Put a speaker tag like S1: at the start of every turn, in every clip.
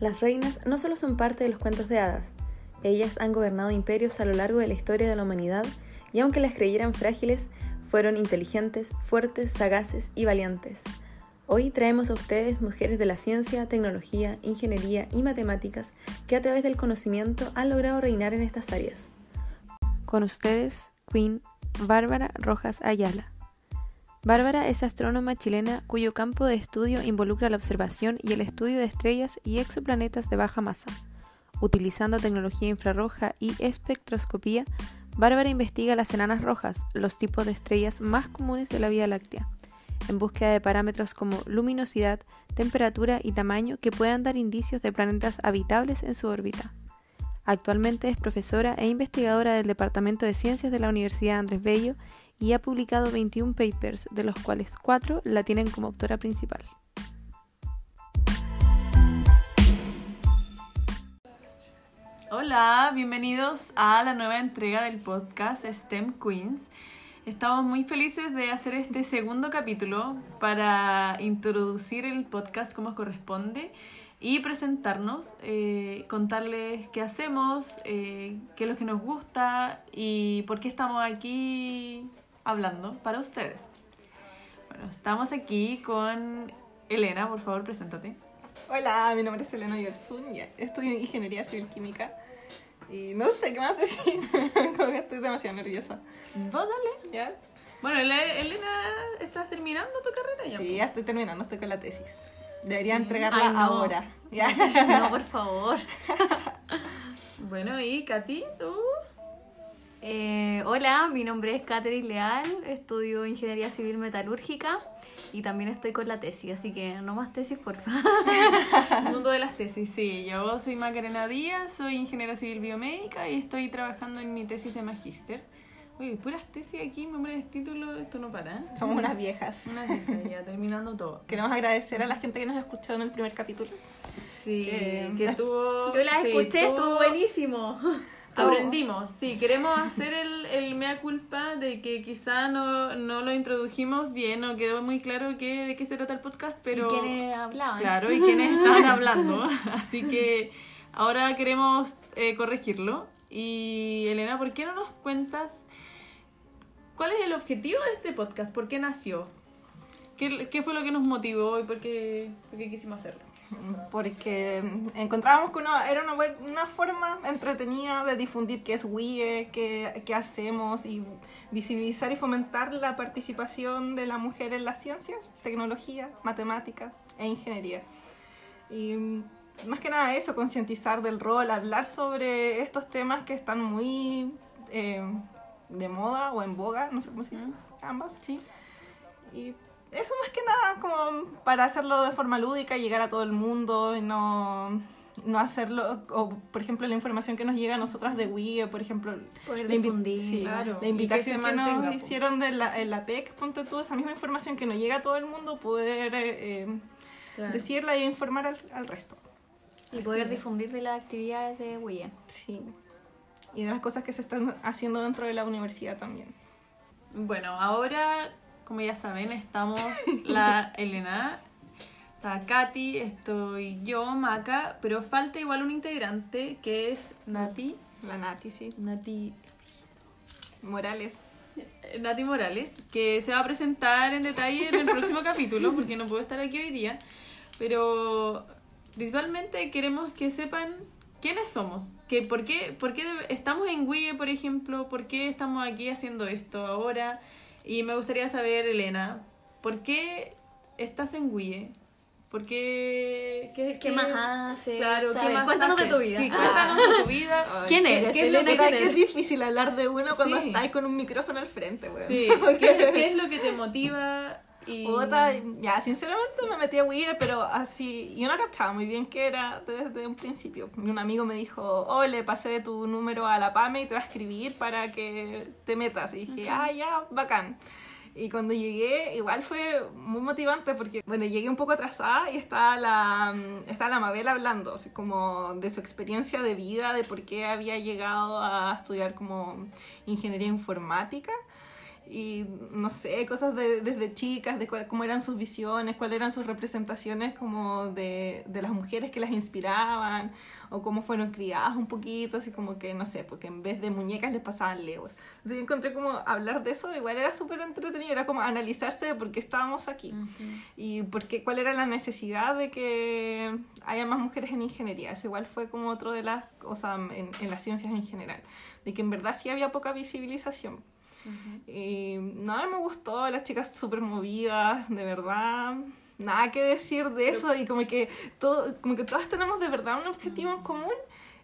S1: Las reinas no solo son parte de los cuentos de hadas, ellas han gobernado imperios a lo largo de la historia de la humanidad y aunque las creyeran frágiles, fueron inteligentes, fuertes, sagaces y valientes. Hoy traemos a ustedes mujeres de la ciencia, tecnología, ingeniería y matemáticas que a través del conocimiento han logrado reinar en estas áreas. Con ustedes, Queen Bárbara Rojas Ayala. Bárbara es astrónoma chilena cuyo campo de estudio involucra la observación y el estudio de estrellas y exoplanetas de baja masa. Utilizando tecnología infrarroja y espectroscopía, Bárbara investiga las enanas rojas, los tipos de estrellas más comunes de la Vía Láctea, en búsqueda de parámetros como luminosidad, temperatura y tamaño que puedan dar indicios de planetas habitables en su órbita. Actualmente es profesora e investigadora del Departamento de Ciencias de la Universidad Andrés Bello y ha publicado 21 papers, de los cuales 4 la tienen como autora principal.
S2: Hola, bienvenidos a la nueva entrega del podcast STEM Queens. Estamos muy felices de hacer este segundo capítulo para introducir el podcast como corresponde y presentarnos, eh, contarles qué hacemos, eh, qué es lo que nos gusta y por qué estamos aquí hablando para ustedes. Bueno, estamos aquí con Elena, por favor, preséntate.
S3: Hola, mi nombre es Elena Yersun, estudio Ingeniería Civil Química y no sé qué más decir, como que estoy demasiado nerviosa.
S2: Vos dale.
S3: ¿Ya?
S2: Bueno, Elena, ¿estás terminando tu carrera ya?
S3: Sí, ya estoy terminando, estoy con la tesis. Debería entregarla ahora. ¿ya?
S4: No, por favor.
S2: bueno, y Katy, ¿tú?
S4: Eh, hola, mi nombre es Catherine Leal, estudio Ingeniería Civil Metalúrgica y también estoy con la tesis, así que no más tesis, por favor.
S2: El mundo de las tesis, sí. Yo soy Macarena Díaz, soy ingeniera civil biomédica y estoy trabajando en mi tesis de magíster. Oye, puras tesis aquí, nombre de título, esto no para. ¿eh?
S3: Somos unas viejas.
S2: Unas viejas, ya terminando todo.
S3: Queremos agradecer a la gente que nos escuchó en el primer capítulo.
S2: Sí, que, tuvo...
S4: Yo la escuché, estuvo buenísimo.
S2: Aprendimos, sí, queremos hacer el, el mea culpa de que quizá no, no lo introdujimos bien, no quedó muy claro qué, de qué se trata el podcast, pero...
S4: ¿Y quiénes hablaban?
S2: Claro, y quiénes estaban hablando. Así que ahora queremos eh, corregirlo. Y Elena, ¿por qué no nos cuentas cuál es el objetivo de este podcast? ¿Por qué nació? ¿Qué, qué fue lo que nos motivó y por qué, por qué quisimos hacerlo?
S3: Porque encontrábamos que era una, una, forma entretenida de difundir qué es WIE, qué, qué, hacemos y visibilizar y fomentar la participación de la mujer en las ciencias, tecnología, matemáticas e ingeniería. Y más que nada eso, concientizar del rol, hablar sobre estos temas que están muy eh, de moda o en boga, no sé cómo se dice, ambas.
S2: Sí.
S3: Y eso más que nada como para hacerlo de forma lúdica, llegar a todo el mundo y no, no hacerlo, o por ejemplo la información que nos llega a nosotras de Wii, por ejemplo,
S4: la,
S3: invitación que, nos hicieron de la, en la PEC, ponte tú esa misma información que nos llega a todo el mundo, poder eh, decirla e informar al, resto.
S4: Y poder difundir de las actividades de Wii.
S3: Sí. Y de las cosas que se están haciendo dentro de la universidad también.
S2: Bueno, ahora como ya saben, estamos la Elena, está Katy, estoy yo, Maca, pero falta igual un integrante que es Nati.
S3: La Nati, sí.
S2: Nati
S3: Morales.
S2: Nati Morales, que se va a presentar en detalle en el próximo capítulo, porque no puedo estar aquí hoy día. Pero principalmente queremos que sepan quiénes somos. Que por, qué, por qué estamos en Wii, por ejemplo, por qué estamos aquí haciendo esto ahora. Y me gustaría saber, Elena, ¿por qué estás en WIE? ¿Por qué?
S4: ¿Qué, qué, más haces?
S2: Claro, ¿qué más
S4: cuéntanos de tu vida.
S2: Sí, cuéntanos de tu vida.
S4: ¿Quién eres?
S3: ¿Qué es, lo que, que es difícil hablar de uno cuando estás con un micrófono al frente, güey.
S2: Sí, ¿Qué, ¿qué, es lo que te motiva? Y...
S3: Otra, ya, sinceramente me metí a WIE, pero así, yo no cachaba muy bien qué era desde un principio. Un amigo me dijo, oh, le pasé tu número a la PAME y te va a escribir para que te metas. Y dije, ah, ya, bacán. Y cuando llegué, igual fue muy motivante porque, bueno, llegué un poco atrasada y estaba la, estaba la Mabel hablando, así como de su experiencia de vida, de por qué había llegado a estudiar como ingeniería informática. Y no sé, cosas de, desde chicas, de cuál, cómo eran sus visiones, cuáles eran sus representaciones como de, de las mujeres que las inspiraban, o cómo fueron criadas un poquito, así como que, no sé, porque en vez de muñecas les pasaban legos. Entonces yo encontré como hablar de eso, igual era súper entretenido, era como analizarse de por qué estábamos aquí y por qué, cuál era la necesidad de que haya más mujeres en ingeniería. Eso igual fue como otro de las, o sea, en, en las ciencias en general, de que en verdad sí había poca visibilización. Y no, me gustó, las chicas súper movidas, de verdad. Nada que decir de eso y como que, todo, como que todas tenemos de verdad un objetivo en común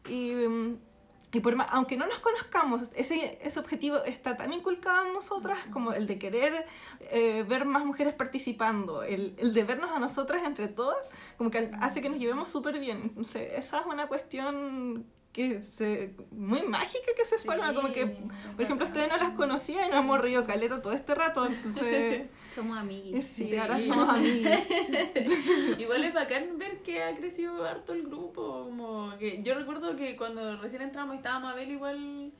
S3: y, y por más, aunque no nos conozcamos, ese, ese objetivo está tan inculcado en nosotras como el de querer eh, ver más mujeres participando, el, el de vernos a nosotras entre todas, como que hace que nos llevemos súper bien. Entonces, esa es una cuestión que se, muy mágica que se forma, como que, por ejemplo, ustedes no las conocían y nos hemos reído caleta todo este rato, entonces...
S4: somos amiguis.
S3: Sí, ahora somos amigos.
S2: Igual es bacán ver que ha crecido harto el grupo, como que yo recuerdo que cuando recién entramos estaba Mabel igual...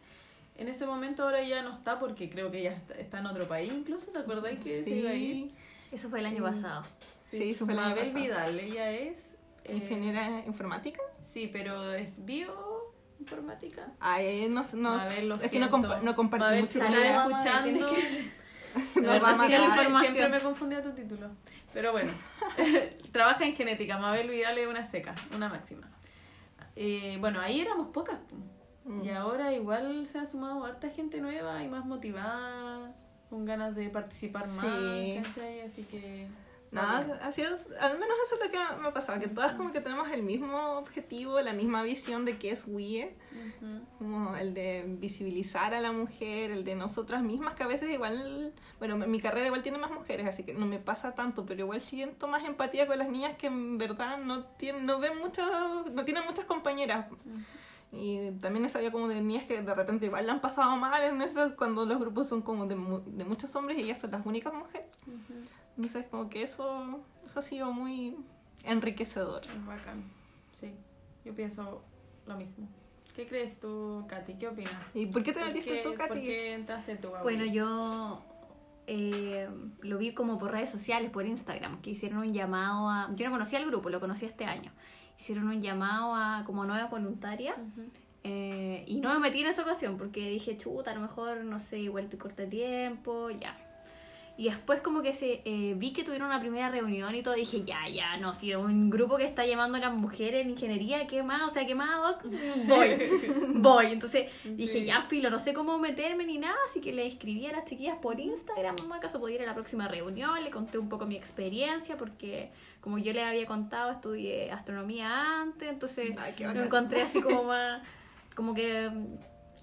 S2: En ese momento ahora ya no está porque creo que ella está, está en otro país incluso, ¿te acordáis que se iba a ir?
S4: Eso fue el año pasado.
S3: Sí, eso fue el año
S2: Mabel
S3: pasado.
S2: Vidal, ella es... eh,
S3: ¿Ingeniera informática?
S2: Sí, pero es bioinformática.
S3: Ay, no, no,
S2: Mabel,
S3: es que no, compa- no compartí
S2: Mabel,
S3: mucho con ella.
S2: Escuchando... De
S3: Nos
S2: verdad,
S3: va a
S2: siempre,
S4: información.
S2: me confundía tu título. Pero bueno, trabaja en genética. Mabel Vidal es una seca, una máxima. Eh, bueno, ahí éramos pocas. po.
S3: Mm.
S2: Y ahora igual se ha sumado harta gente nueva y más motivada, con ganas de participar
S3: Sí.
S2: más, ¿cachai? Así que...
S3: Nada, ha sido, al menos eso es lo que me ha pasado, que todas como que tenemos el mismo objetivo, la misma visión de qué es WIE,
S2: Ujú.
S3: como el de visibilizar a la mujer, el de nosotras mismas, que a veces igual, bueno, mi carrera igual tiene más mujeres, así que no me pasa tanto, pero igual siento más empatía con las niñas que en verdad no tienen, no ven muchas, no tienen muchas compañeras. Y también sabía como de niñas que de repente igual la han pasado mal en eso, cuando los grupos son como de, de muchos hombres y ellas son las únicas mujeres. Entonces como que eso, eso ha sido muy enriquecedor.
S2: Es bacán. Sí, yo pienso lo mismo. ¿Qué crees tú, Katy? ¿Qué opinas?
S3: ¿Y por qué te
S2: ¿Por
S3: metiste
S2: qué-
S3: tú,
S2: ¿Por
S3: Katy?
S2: qué entraste tú, Gaby?
S4: Bueno, yo eh, lo vi como por redes sociales, por Instagram, que hicieron un llamado a... Yo no conocía al grupo, lo conocí este año. Hicieron un llamado a como nueva voluntaria. Eh, y no me metí en esa ocasión porque dije, chuta, a lo mejor, no sé, igual estoy corta de tiempo, ya. Y después como que se eh, vi que tuvieron una primera reunión y todo, dije, ya, ya, no, si es un grupo que está llamando a las mujeres en ingeniería, ¿qué más? O sea, ¿qué más, Doc? Voy, voy. Entonces dije, ya, filo, no sé cómo meterme ni nada, así que le escribí a las chiquillas por Instagram, acaso podía ir a la próxima reunión, le conté un poco mi experiencia, porque como yo les había contado, estudié astronomía antes, entonces
S3: Ay,
S4: lo encontré así como más, como que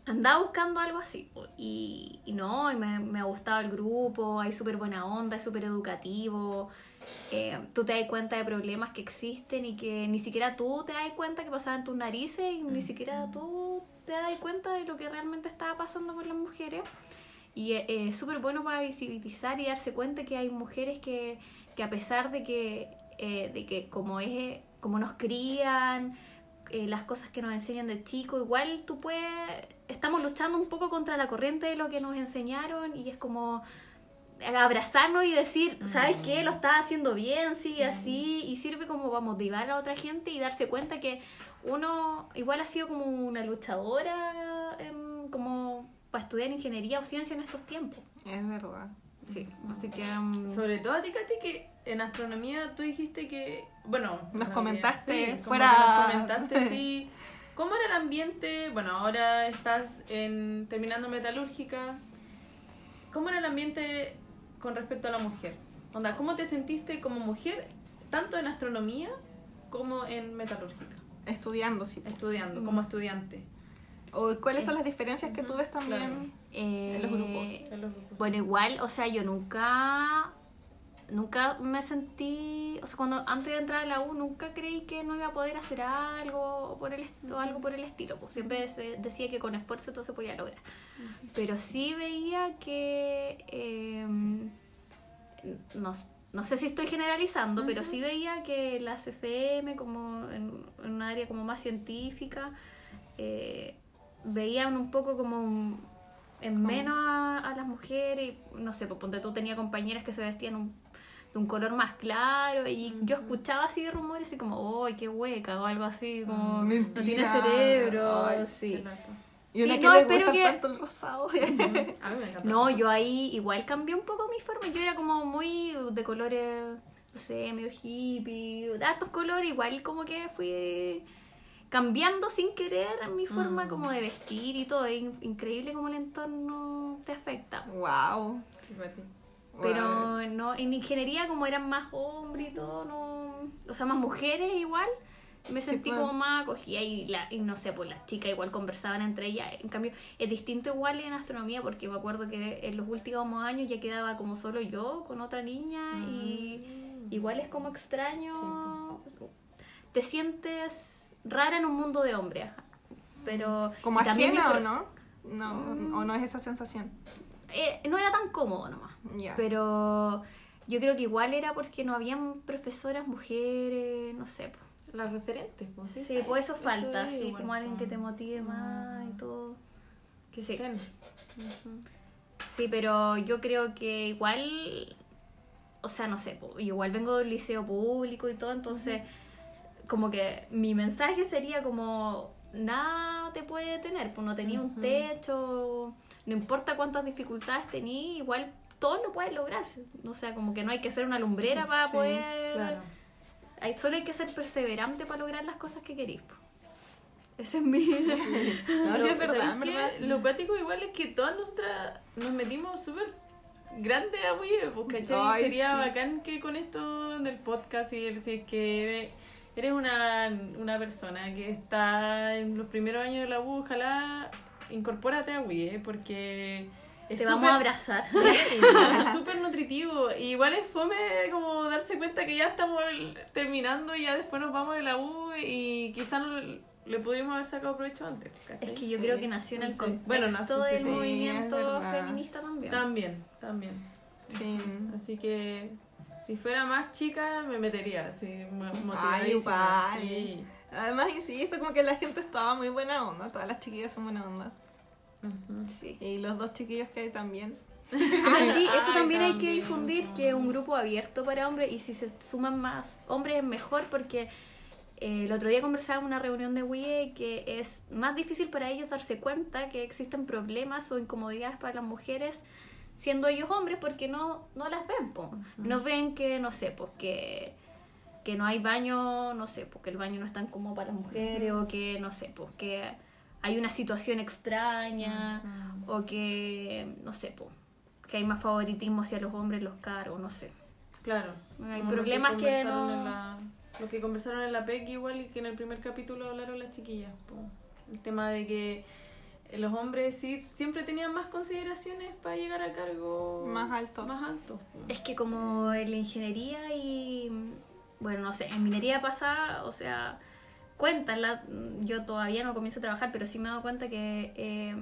S4: andaba buscando algo así. Y, y no, y me, me ha gustado el grupo, hay súper buena onda, es súper educativo. eh, tú te das cuenta de problemas que existen y que ni siquiera tú te das cuenta que pasaban en tus narices y ni siquiera tú te das cuenta de lo que realmente estaba pasando con las mujeres. Y eh, eh, es súper bueno para visibilizar y darse cuenta que hay mujeres que, que a pesar de que, eh, de que como, es, como nos crían, eh, las cosas que nos enseñan de chico, igual tú puedes, estamos luchando un poco contra la corriente de lo que nos enseñaron y es como abrazarnos y decir, ¿sabes qué? Lo estás haciendo bien, sigue así y sirve como para motivar a otra gente y darse cuenta que uno igual ha sido como una luchadora em, como para estudiar ingeniería o ciencia en estos tiempos.
S3: Es verdad.
S4: Sí, así que... em,
S2: Sobre todo a ti, Katy, que en astronomía tú dijiste que. Bueno,
S3: Nos
S2: en
S3: comentaste
S2: sí,
S3: fuera-
S2: Nos comentaste, sí. ¿Cómo era el ambiente? Bueno, ahora estás en, terminando metalúrgica. ¿Cómo era el ambiente con respecto a la mujer? Onda, ¿cómo te sentiste como mujer, tanto en astronomía como en metalúrgica?
S3: Estudiando, sí.
S2: Estudiando,
S3: Mm.
S2: como estudiante.
S3: ¿O cuáles son las diferencias que tú ves también
S4: eh,
S3: en los grupos?
S2: en los grupos?
S4: Bueno, igual, o sea, yo nunca nunca me sentí, o sea, cuando antes de entrar a la U nunca creí que no iba a poder hacer algo por el o algo por el estilo, pues siempre se decía que con esfuerzo todo se podía lograr. Pero sí veía que eh, no, no sé si estoy generalizando, pero sí veía que las FM como en, en un área como más científica eh, veían un poco como un- en menos a, a las mujeres. y, No sé, pues ponte tú tenía compañeras que se vestían un- de un color más claro y yo escuchaba así rumores así como, ¡ay, qué hueca! o algo así, como, no tiene cerebro,
S3: Ay,
S4: sí.
S3: Y una
S4: Sí,
S3: que
S4: no,
S3: le
S4: espero que-
S3: tanto el rosado.
S2: A mí me encanta.
S4: No, yo ahí igual cambié un poco mi forma. Yo era como muy de colores, no sé, medio hippie, de hartos colores. Igual como que fui cambiando sin querer mi forma como de vestir y todo. Es in- increíble como el entorno te afecta.
S3: wow.
S4: Pero no, en ingeniería como eran más hombres y todo, no, o sea, más mujeres igual, me
S3: Sí,
S4: sentí
S3: pues.
S4: como más acogida y, la, y no sé, pues las chicas igual conversaban entre ellas. En cambio, es distinto igual en astronomía porque me acuerdo que en los últimos años ya quedaba como solo yo con otra niña y igual es como extraño. Te sientes rara en un mundo de hombres. Pero
S3: ¿Como ajena o no? No, o no es esa sensación.
S4: eh, no era tan cómodo nomás. Pero yo creo que igual era porque no habían profesoras mujeres, no sé. po.
S2: Las referentes, pues sí.
S4: Sí,
S2: sí.
S4: pues eso falta,
S2: es
S4: sí,
S2: igual,
S4: como alguien que
S2: pues.
S4: te motive más y todo.
S2: Que
S4: Sí.
S2: estén.
S4: Sí, pero yo creo que igual, o sea, no sé, po, igual vengo del liceo público y todo, entonces como que mi mensaje sería como nada te puede detener, pues no tenía un techo, no importa cuántas dificultades tenía, igual todo lo puedes lograr, o sea, como que no hay que ser una lumbrera para
S3: Sí,
S4: poder...
S2: Claro.
S4: Hay, solo hay que ser perseverante para lograr las cosas que querís. po. Ese es mi...
S3: No, sí, es verdad, verdad.
S2: Lo cuático igual es que todas nosotras nos metimos súper grande a Wii, pues, ¿cachai?
S3: Ay,
S2: Sería
S3: sí.
S2: bacán que con esto del podcast y el, si es que eres, una, una persona que está en los primeros años de la U, ojalá incorpórate a Wii, ¿eh? porque es
S4: Te vamos
S2: súper-
S4: a abrazar.
S2: Sí, es súper nutritivo. Y igual es fome como darse cuenta que ya estamos terminando y ya después nos vamos de la U y quizás no le podríamos haber sacado provecho antes. ¿cachai?
S4: Es que yo creo que nació en el contexto
S2: bueno, nació, sí,
S4: del
S2: sí,
S4: movimiento feminista también.
S2: También, también.
S3: Sí.
S2: Así que si fuera más chica me metería, así, mo-
S3: Ay, igual.
S2: Sí.
S3: Además, insisto, como que la gente estaba muy buena onda. Todas las chiquillas son buena onda.
S4: Sí.
S3: Y los dos chiquillos que hay también.
S4: Ah, sí, eso
S2: Ay,
S4: también hay que difundir, que es un grupo abierto para hombres y si se suman más hombres es mejor porque eh, el otro día conversaba en una reunión de WIE que es más difícil para ellos darse cuenta que existen problemas o incomodidades para las mujeres siendo ellos hombres porque no, no las ven, po. no ven que, no sé, porque que no hay baño, no sé, porque el baño no es tan cómodo para las mujeres o que, no sé, porque hay una situación extraña o que, no sé, po, que hay más favoritismo hacia los hombres los cargos, no sé.
S2: Claro.
S4: Hay problemas que no-
S2: la- lo que conversaron en la PEC igual y que en el primer capítulo hablaron las chiquillas. po. El tema de que los hombres sí siempre tenían más consideraciones para llegar a cargo
S3: Más alto.
S2: Más alto.
S4: Es que como en la ingeniería y, bueno, no sé, en minería pasa, o sea, cuentan, la, yo todavía no comienzo a trabajar, pero sí me he dado cuenta que, eh,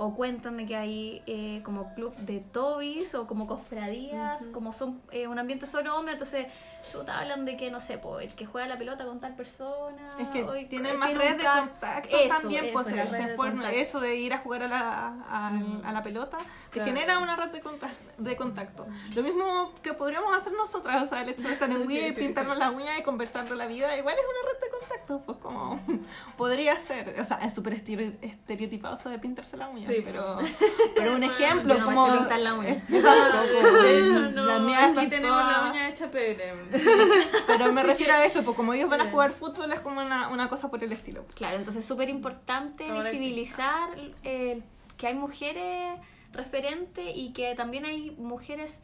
S4: o cuentan de que hay eh, como club de tobis o como cofradías, como son eh, un ambiente solo hombre, entonces chuta, hablan de que, no sé, po, el que juega la pelota con tal persona.
S3: Es que tienen más redes de contacto
S4: Eso,
S3: también,
S4: eso,
S3: pues se forma-
S4: contacto.
S3: eso de ir a jugar a la, a,
S2: Mm.
S3: a la pelota, te
S2: Claro.
S3: genera una red de, conta- de contacto. Lo mismo que podríamos hacer nosotras, o sea, el hecho de estar en Wii pintarnos las uñas y conversar de la vida, igual es una red de contacto, pues como podría ser, o sea, es súper estere- estereotipado eso de pintarse la uña,
S2: Sí.
S3: pero, pero un ejemplo
S4: Yo no me
S3: como...
S4: sé pintar la uña.
S3: Eh, yo tampoco,
S2: De hecho, no.
S3: la mía
S2: aquí tenemos
S3: toda-
S2: la uña hecha pebre.
S3: Pero me refiero a eso, pues como ellos van a jugar fútbol es como una, una cosa por el estilo.
S4: Claro, entonces es súper importante visibilizar el- que hay mujeres referentes y que también hay mujeres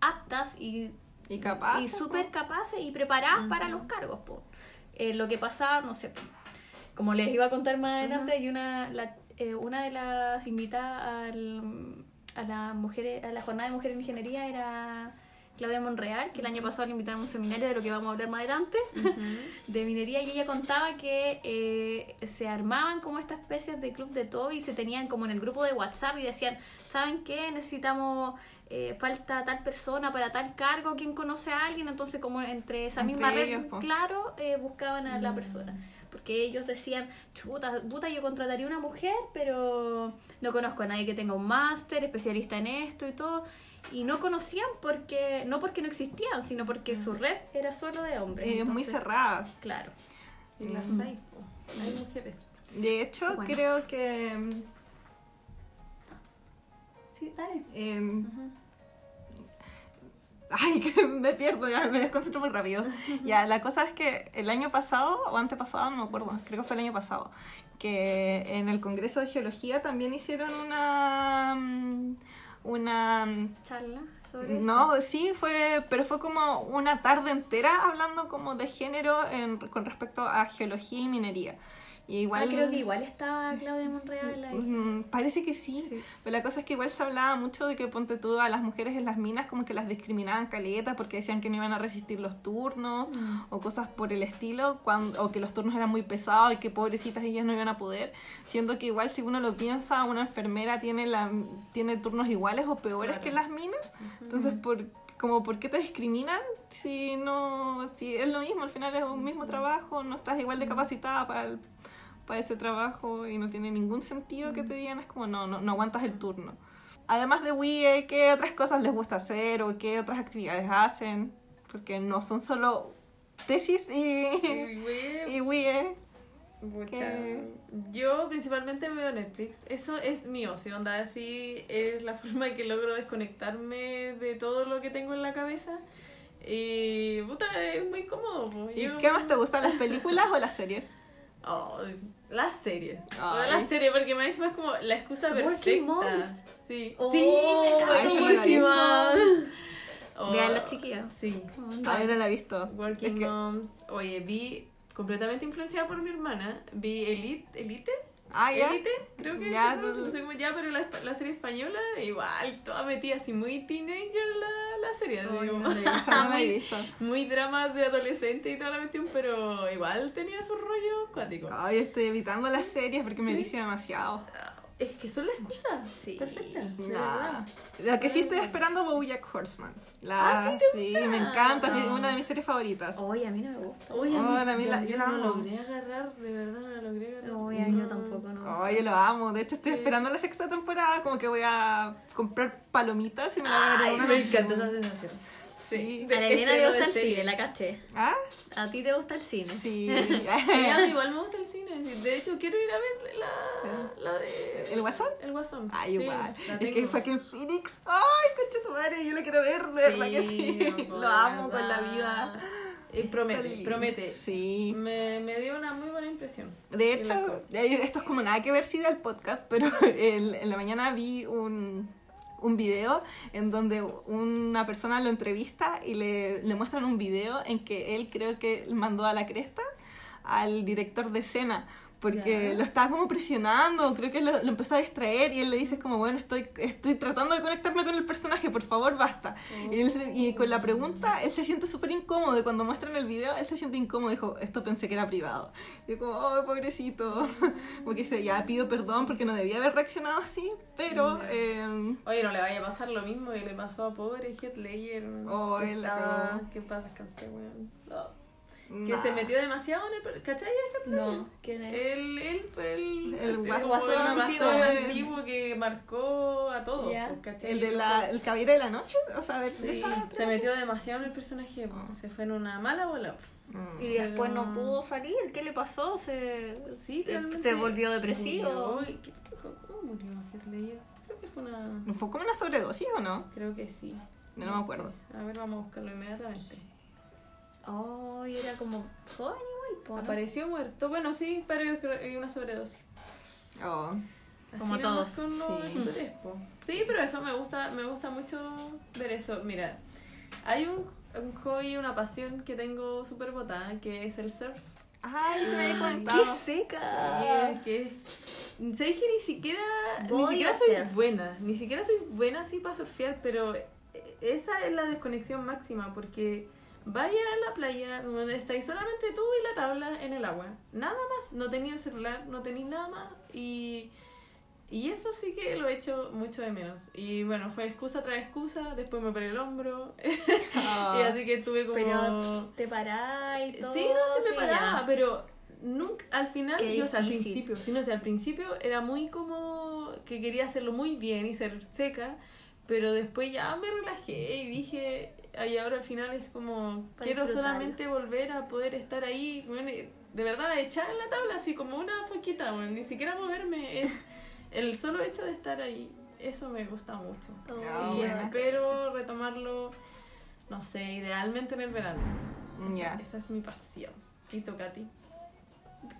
S4: aptas y,
S3: Y capaz.
S4: y súper capaces y preparadas para los cargos. po. Eh, lo que pasa, no sé, como les iba a contar más adelante, hay una, la- eh, una de las invitadas al- a, la mujeres, a la jornada de mujeres en ingeniería era Claudia Monreal, que el año pasado le invitaron a un seminario de lo que vamos a hablar más adelante de minería y ella contaba que eh, se armaban como estas especies de club de todo y se tenían como en el grupo de WhatsApp y decían, ¿saben qué? Necesitamos, eh, falta tal persona para tal cargo, ¿quién conoce a alguien? Entonces como entre esa
S3: Entre
S4: misma
S3: ellos,
S4: red,
S3: po.
S4: claro, eh, buscaban a la persona. Porque que ellos decían, chuta, puta, yo contrataría una mujer, pero no conozco a nadie que tenga un máster, especialista en esto y todo. Y no conocían porque, no porque no existían, sino porque su red era solo de hombres.
S3: Eh, muy cerrada.
S4: Claro.
S2: Y las
S3: Mm.
S2: hay, hay mujeres.
S3: De hecho,
S4: Bueno.
S3: creo que
S4: Sí, dale.
S3: em, Ay, que me pierdo, ya me desconcentro muy rápido. Ya, la cosa es que el año pasado, o antepasado, no me acuerdo, creo que fue el año pasado, que en el Congreso de Geología también hicieron una... mm, una... mm,
S4: Charla sobre.
S3: No, sí, fue, pero fue como una tarde entera hablando como de género en- con respecto a geología y minería. Y igual...
S4: Ah, creo que igual estaba Claudia Monreal ahí.
S3: Mm, Parece que sí.
S4: Sí.
S3: Pero la cosa es que igual se hablaba mucho de que ponte tú a las mujeres en las minas como que las discriminaban caleta porque decían que no iban a resistir los turnos
S4: Mm.
S3: o cosas por el estilo, cuando, o que los turnos eran muy pesados y que pobrecitas ellas no iban a poder. Siendo que igual si uno lo piensa, una enfermera tiene, la, tiene turnos iguales o peores
S2: Claro.
S3: que las minas. Entonces, por, como, ¿por qué te discriminan si no si es lo mismo? Al final es un mismo trabajo, no estás igual de capacitada para el- para ese trabajo y no tiene ningún sentido que te digan, es como no, no, no aguantas el turno. Además de WIE, ¿qué otras cosas les gusta hacer o qué otras actividades hacen? Porque no son solo tesis y,
S2: Y. Pucha,
S3: ¿Qué?
S2: Yo principalmente veo Netflix. Eso es mi ocio, onda. Así es la forma en que logro desconectarme de todo lo que tengo en la cabeza. Y puta, es muy cómodo. po.
S3: ¿Y
S2: Yo-
S3: qué más te gustan, las películas o las series?
S2: Oh, las series.
S3: Ay.
S2: Las series, porque me es como la excusa
S4: Working
S2: perfecta.
S4: Moms.
S2: Sí.
S4: Oh,
S2: sí, Working. Moms. Oh,
S4: Vean las chiquillas.
S2: Sí.
S3: Ay, no la he visto.
S2: Working
S3: Es que-
S2: Moms. Oye, vi completamente influenciada por mi hermana. Vi Elite. ¿Elite?
S3: Ah, ya.
S2: Elite, creo que
S3: Ya, tú-
S2: no sé cómo ya, pero la, la serie española, igual, toda metida así, muy teenager la, la serie,
S4: Ay,
S2: como-
S4: no
S3: no
S2: muy, muy drama de adolescente y toda la cuestión, pero igual tenía su rollo cuático.
S3: Ay, estoy evitando las series porque me vicio demasiado.
S2: Es que son la excusa
S4: Sí.
S2: perfecta.
S3: Nah. La que sí estoy esperando BoJack Horseman. La,
S2: Ah, ¿sí te
S3: sí,
S2: gusta?
S3: me encanta, es
S2: No.
S3: una de mis series favoritas.
S4: Oye, a mí no me gusta.
S2: Oye, a mí,
S3: Hola,
S2: yo,
S3: mira,
S2: yo
S3: yo
S2: no
S3: la
S2: lo
S3: amo.
S2: logré agarrar, de verdad no la logré agarrar.
S4: Oye, yo
S2: No.
S4: tampoco, no.
S3: Yo lo amo. De hecho, estoy
S2: Sí.
S3: esperando la sexta temporada. Como que voy a comprar palomitas y me la voy a ver
S2: me encanta esa sensación.
S3: Sí.
S4: A la Elena le
S2: Estreno
S4: gusta el
S2: serie.
S4: cine, la caché.
S3: ¿Ah?
S4: A ti te gusta el cine.
S3: Sí.
S2: A mí igual me gusta el cine. De hecho, quiero ir a ver la, la de...
S3: ¿El Guasón?
S2: El Guasón.
S3: Ay,
S2: Sí,
S3: igual.
S2: la
S3: es que
S2: tengo.
S3: Joaquin Phoenix. Ay, concha tu madre, yo lo quiero ver, de verdad que sí.
S2: no,
S3: lo amo con la vida.
S2: Y promete,
S3: Tan lindo.
S2: promete.
S3: Sí.
S2: Me, me dio una muy buena impresión.
S3: De hecho, eh, esto es como nada que ver sí del podcast, pero el- en la mañana vi un, un video en donde una persona lo entrevista y le, le muestran un video en que él creo que mandó a la cresta al director de escena porque
S2: Ya.
S3: lo estaba como presionando, creo que lo, lo empezó a distraer y él le dice como, bueno, estoy, estoy tratando de conectarme con el personaje, por favor, basta. Y, él y con la pregunta, él se siente súper incómodo y cuando muestran el video, él se siente incómodo, dijo, esto pensé que era privado. Y yo como, oh, pobrecito. Como que dice, ya pido perdón porque no debía haber reaccionado así, pero... Eh,
S2: Oye, no le vaya a pasar lo mismo que le pasó a pobre Heath Ledger.
S3: Oh, él
S2: estaba-
S3: cagó.
S2: Que paz descanse, weón. No. Que se metió demasiado en el... ¿Cachai?
S4: No, ¿quién es?
S2: Él, él fue el,
S3: El guasón
S2: el
S3: antiguo
S2: guasón
S3: de-
S2: antiguo que marcó a todos. Pues, ¿cachai?
S3: El de la, el caballero de la noche, o sea, de, de
S2: Sí,
S3: esa...
S2: se metió demasiado en el personaje, pues,
S3: Ah.
S2: se fue en una mala bola.
S3: Mm.
S4: Y después no pudo salir. ¿Qué le pasó? ¿Se,
S2: Sí,
S4: se- volvió depresivo?
S2: murió. ¿Y qué- ¿Cómo murió? Creo que fue una...
S3: ¿Fue como una sobredosis o no?
S2: Creo que sí.
S3: No, no me acuerdo.
S2: A ver, vamos a buscarlo inmediatamente.
S4: Oh, y era como joven igual, po, ¿no?
S2: Apareció muerto. Bueno, sí, pero creo que una sobredosis.
S3: Oh.
S2: Así
S4: Como todos.
S2: con los
S3: Sí.
S2: Sí, pero eso me gusta, me gusta mucho ver eso. Mira, hay un, un hobby, una pasión que tengo súper botada, que es el surf.
S3: Ay, se me comentado.
S2: Y
S4: seca!
S2: es que es... ¿Sabes que ni siquiera, ni siquiera soy
S4: surf.
S2: buena? Ni siquiera soy buena así para surfear, pero esa es la desconexión máxima, porque vaya a la playa donde estáis solamente tú y la tabla en el agua. Nada más, no tenía el celular, no tenéis nada más y... Y eso sí que lo he hecho mucho de menos. Y bueno, fue excusa tras excusa, después me operé el hombro.
S3: Ah.
S2: y así que tuve como...
S4: Pero te parás y todo.
S2: Sí, no, se me paraba, pero nunca, al final, yo, o sea, al principio, sí, no, o sea, al principio era muy como que quería hacerlo muy bien y ser seca, pero después ya me relajé y dije, y ahora al final es como,
S4: Para
S2: quiero
S4: disfrutarlo.
S2: solamente volver a poder estar ahí, bueno, de verdad, echada en la tabla, así como una foquita, bueno, ni siquiera moverme, es el solo hecho de estar ahí, eso me gusta mucho.
S3: Ah,
S2: y
S3: bueno.
S2: espero retomarlo, no sé, idealmente en el verano.
S3: Ya.
S2: Esa es mi pasión. ¿Y tú, Katy?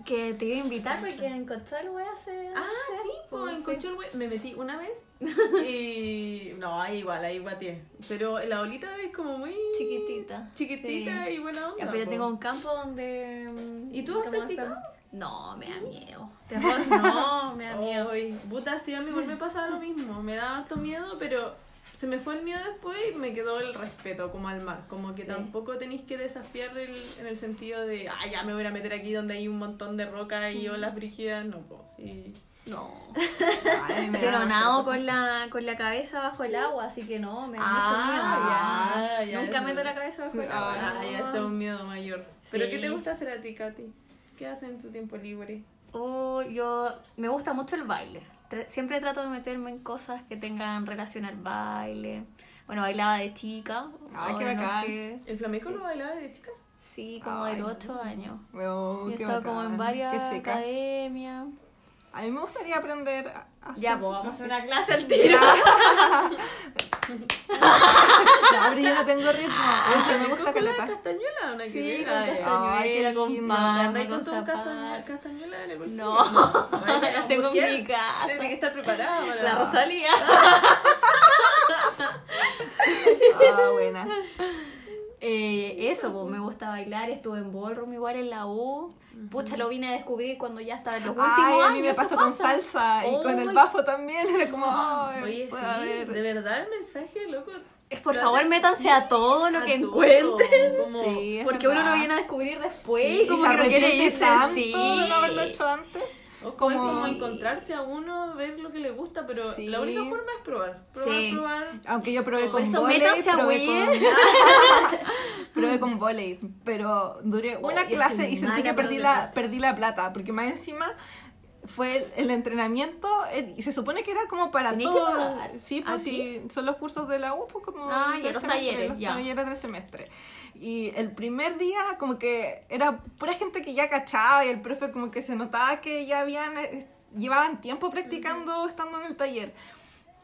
S4: Que te iba a invitar porque en voy a hacer.
S2: Ah, sí, pues en Cochulhue me metí una vez y... No, ahí igual, ahí guateé. Pero la bolita es como muy...
S4: Chiquitita.
S2: Chiquitita
S4: Sí.
S2: y buena onda.
S4: Ya, pero yo
S2: po.
S4: tengo un campo donde. mm,
S2: ¿Y tú has practicado?
S4: No, me da miedo. Terror, no, me da miedo.
S2: Puta, sí, a mí igual me pasaba lo mismo. Me daba harto miedo, pero se me fue el miedo después y me quedó el respeto como al mar. Como que
S4: Sí.
S2: tampoco tenéis que desafiar el, en el sentido de, ah, ya me voy a meter aquí donde hay un montón de roca y olas brígidas. No, pues, sí.
S4: No.
S3: Ay, me mucha
S4: nado con la, con la cabeza bajo el agua, así que no, me da
S2: Ah,
S4: mucho
S2: ya,
S4: miedo. Nunca
S2: eso.
S4: meto la cabeza bajo
S3: Sí,
S4: el agua.
S2: Ah, ya ese es un miedo mayor. ¿Pero
S4: Sí.
S2: qué te gusta hacer a ti, Katy? ¿Qué haces en tu tiempo libre?
S4: Oh, yo me gusta mucho el baile. Siempre trato de meterme en cosas que tengan relación al baile. Bueno, bailaba de chica.
S3: Ay, qué
S4: Ahora no
S3: bacán.
S4: que-
S2: ¿El flamenco lo bailaba de chica?
S4: Sí, como
S3: Ay,
S4: de los 8 años.
S3: Oh,
S4: y he
S3: qué
S4: estado como en varias
S3: Qué
S4: academias.
S3: A mí me gustaría aprender.
S4: Ya, pues vamos a hacer una clase al tiro.
S3: No, pero yo no tengo ritmo. Oye, pero me gusta
S2: ¿Con la castañuela una que
S4: Sí,
S3: qué
S4: castañuela, con
S2: ¿Andáis con
S4: con
S2: tu castañuela, en el bolsillo?
S4: No, las tengo en mi casa.
S2: Tiene que estar preparada para...
S4: La Rosalía.
S3: Ah, buena.
S4: Eh, eso, pues me gusta bailar. Estuve en ballroom igual en la U. Pucha, lo vine a descubrir cuando ya estaba en los últimos
S3: Ay, a
S4: años.
S3: mí me pasó con
S4: pasa.
S3: salsa y con el bafo también. Era como, ay,
S2: Oye, sí, de verdad el mensaje, loco.
S4: Es por favor, métanse a todo lo
S2: a
S4: que
S2: todo,
S4: encuentren.
S2: como-
S3: Sí,
S4: Porque uno
S3: verdad.
S4: lo viene a descubrir después
S3: Sí,
S4: y como
S3: se
S4: que no quiere irse.
S3: tanto
S4: sí.
S3: de no haberlo hecho antes.
S2: O como, es
S3: Como-
S2: encontrarse a uno, ver lo que le gusta, pero
S3: Sí.
S2: la única forma es probar. Probar,
S4: Sí.
S2: probar.
S3: Aunque yo probé
S2: Por
S3: con
S4: eso
S3: volei, probé con... Probé con volei, pero duré una clase y sentí que perdí la, perdí la plata, porque más encima fue el, el entrenamiento el- y se supone que era como para todo. Sí, pues
S4: ¿Ah, sí?
S3: son los cursos de la U, pues como
S4: Ah, ya, los
S3: semestre,
S4: talleres,
S3: los
S4: ya.
S3: talleres del semestre. Y el primer día como que era pura gente que ya cachaba y el profe como que se notaba que ya habían eh, llevaban tiempo practicando estando en el taller.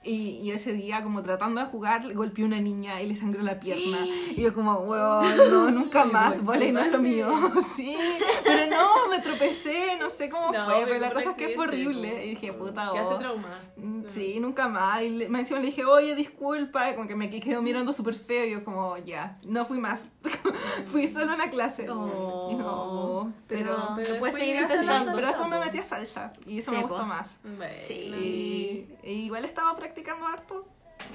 S3: Y, y ese día, como tratando de jugar, golpeé a una niña y le sangró la pierna. Y yo como, weón, no, nunca más, volei no es lo mío. Sí, pero no, me tropecé, no sé cómo
S2: No,
S3: fue, pero la cosa es que fue horrible.
S2: po.
S3: Y dije, puta, oh.
S2: traumada.
S3: Mm, Sí, nunca más. Y le- más encima le dije, oye, disculpa, y como que me quedó mirando súper feo. Y yo como, ya, no fui más. fui solo a una clase.
S4: Oh.
S3: Y no, pero,
S4: Pero,
S2: pero
S4: lo puedes
S2: después
S4: seguir intentando.
S3: pero después me
S2: po.
S3: metí a salsa y eso
S4: Sí,
S3: me
S4: po.
S3: gustó más.
S2: Bueno.
S4: Sí.
S3: Y, y igual estaba practicando harto.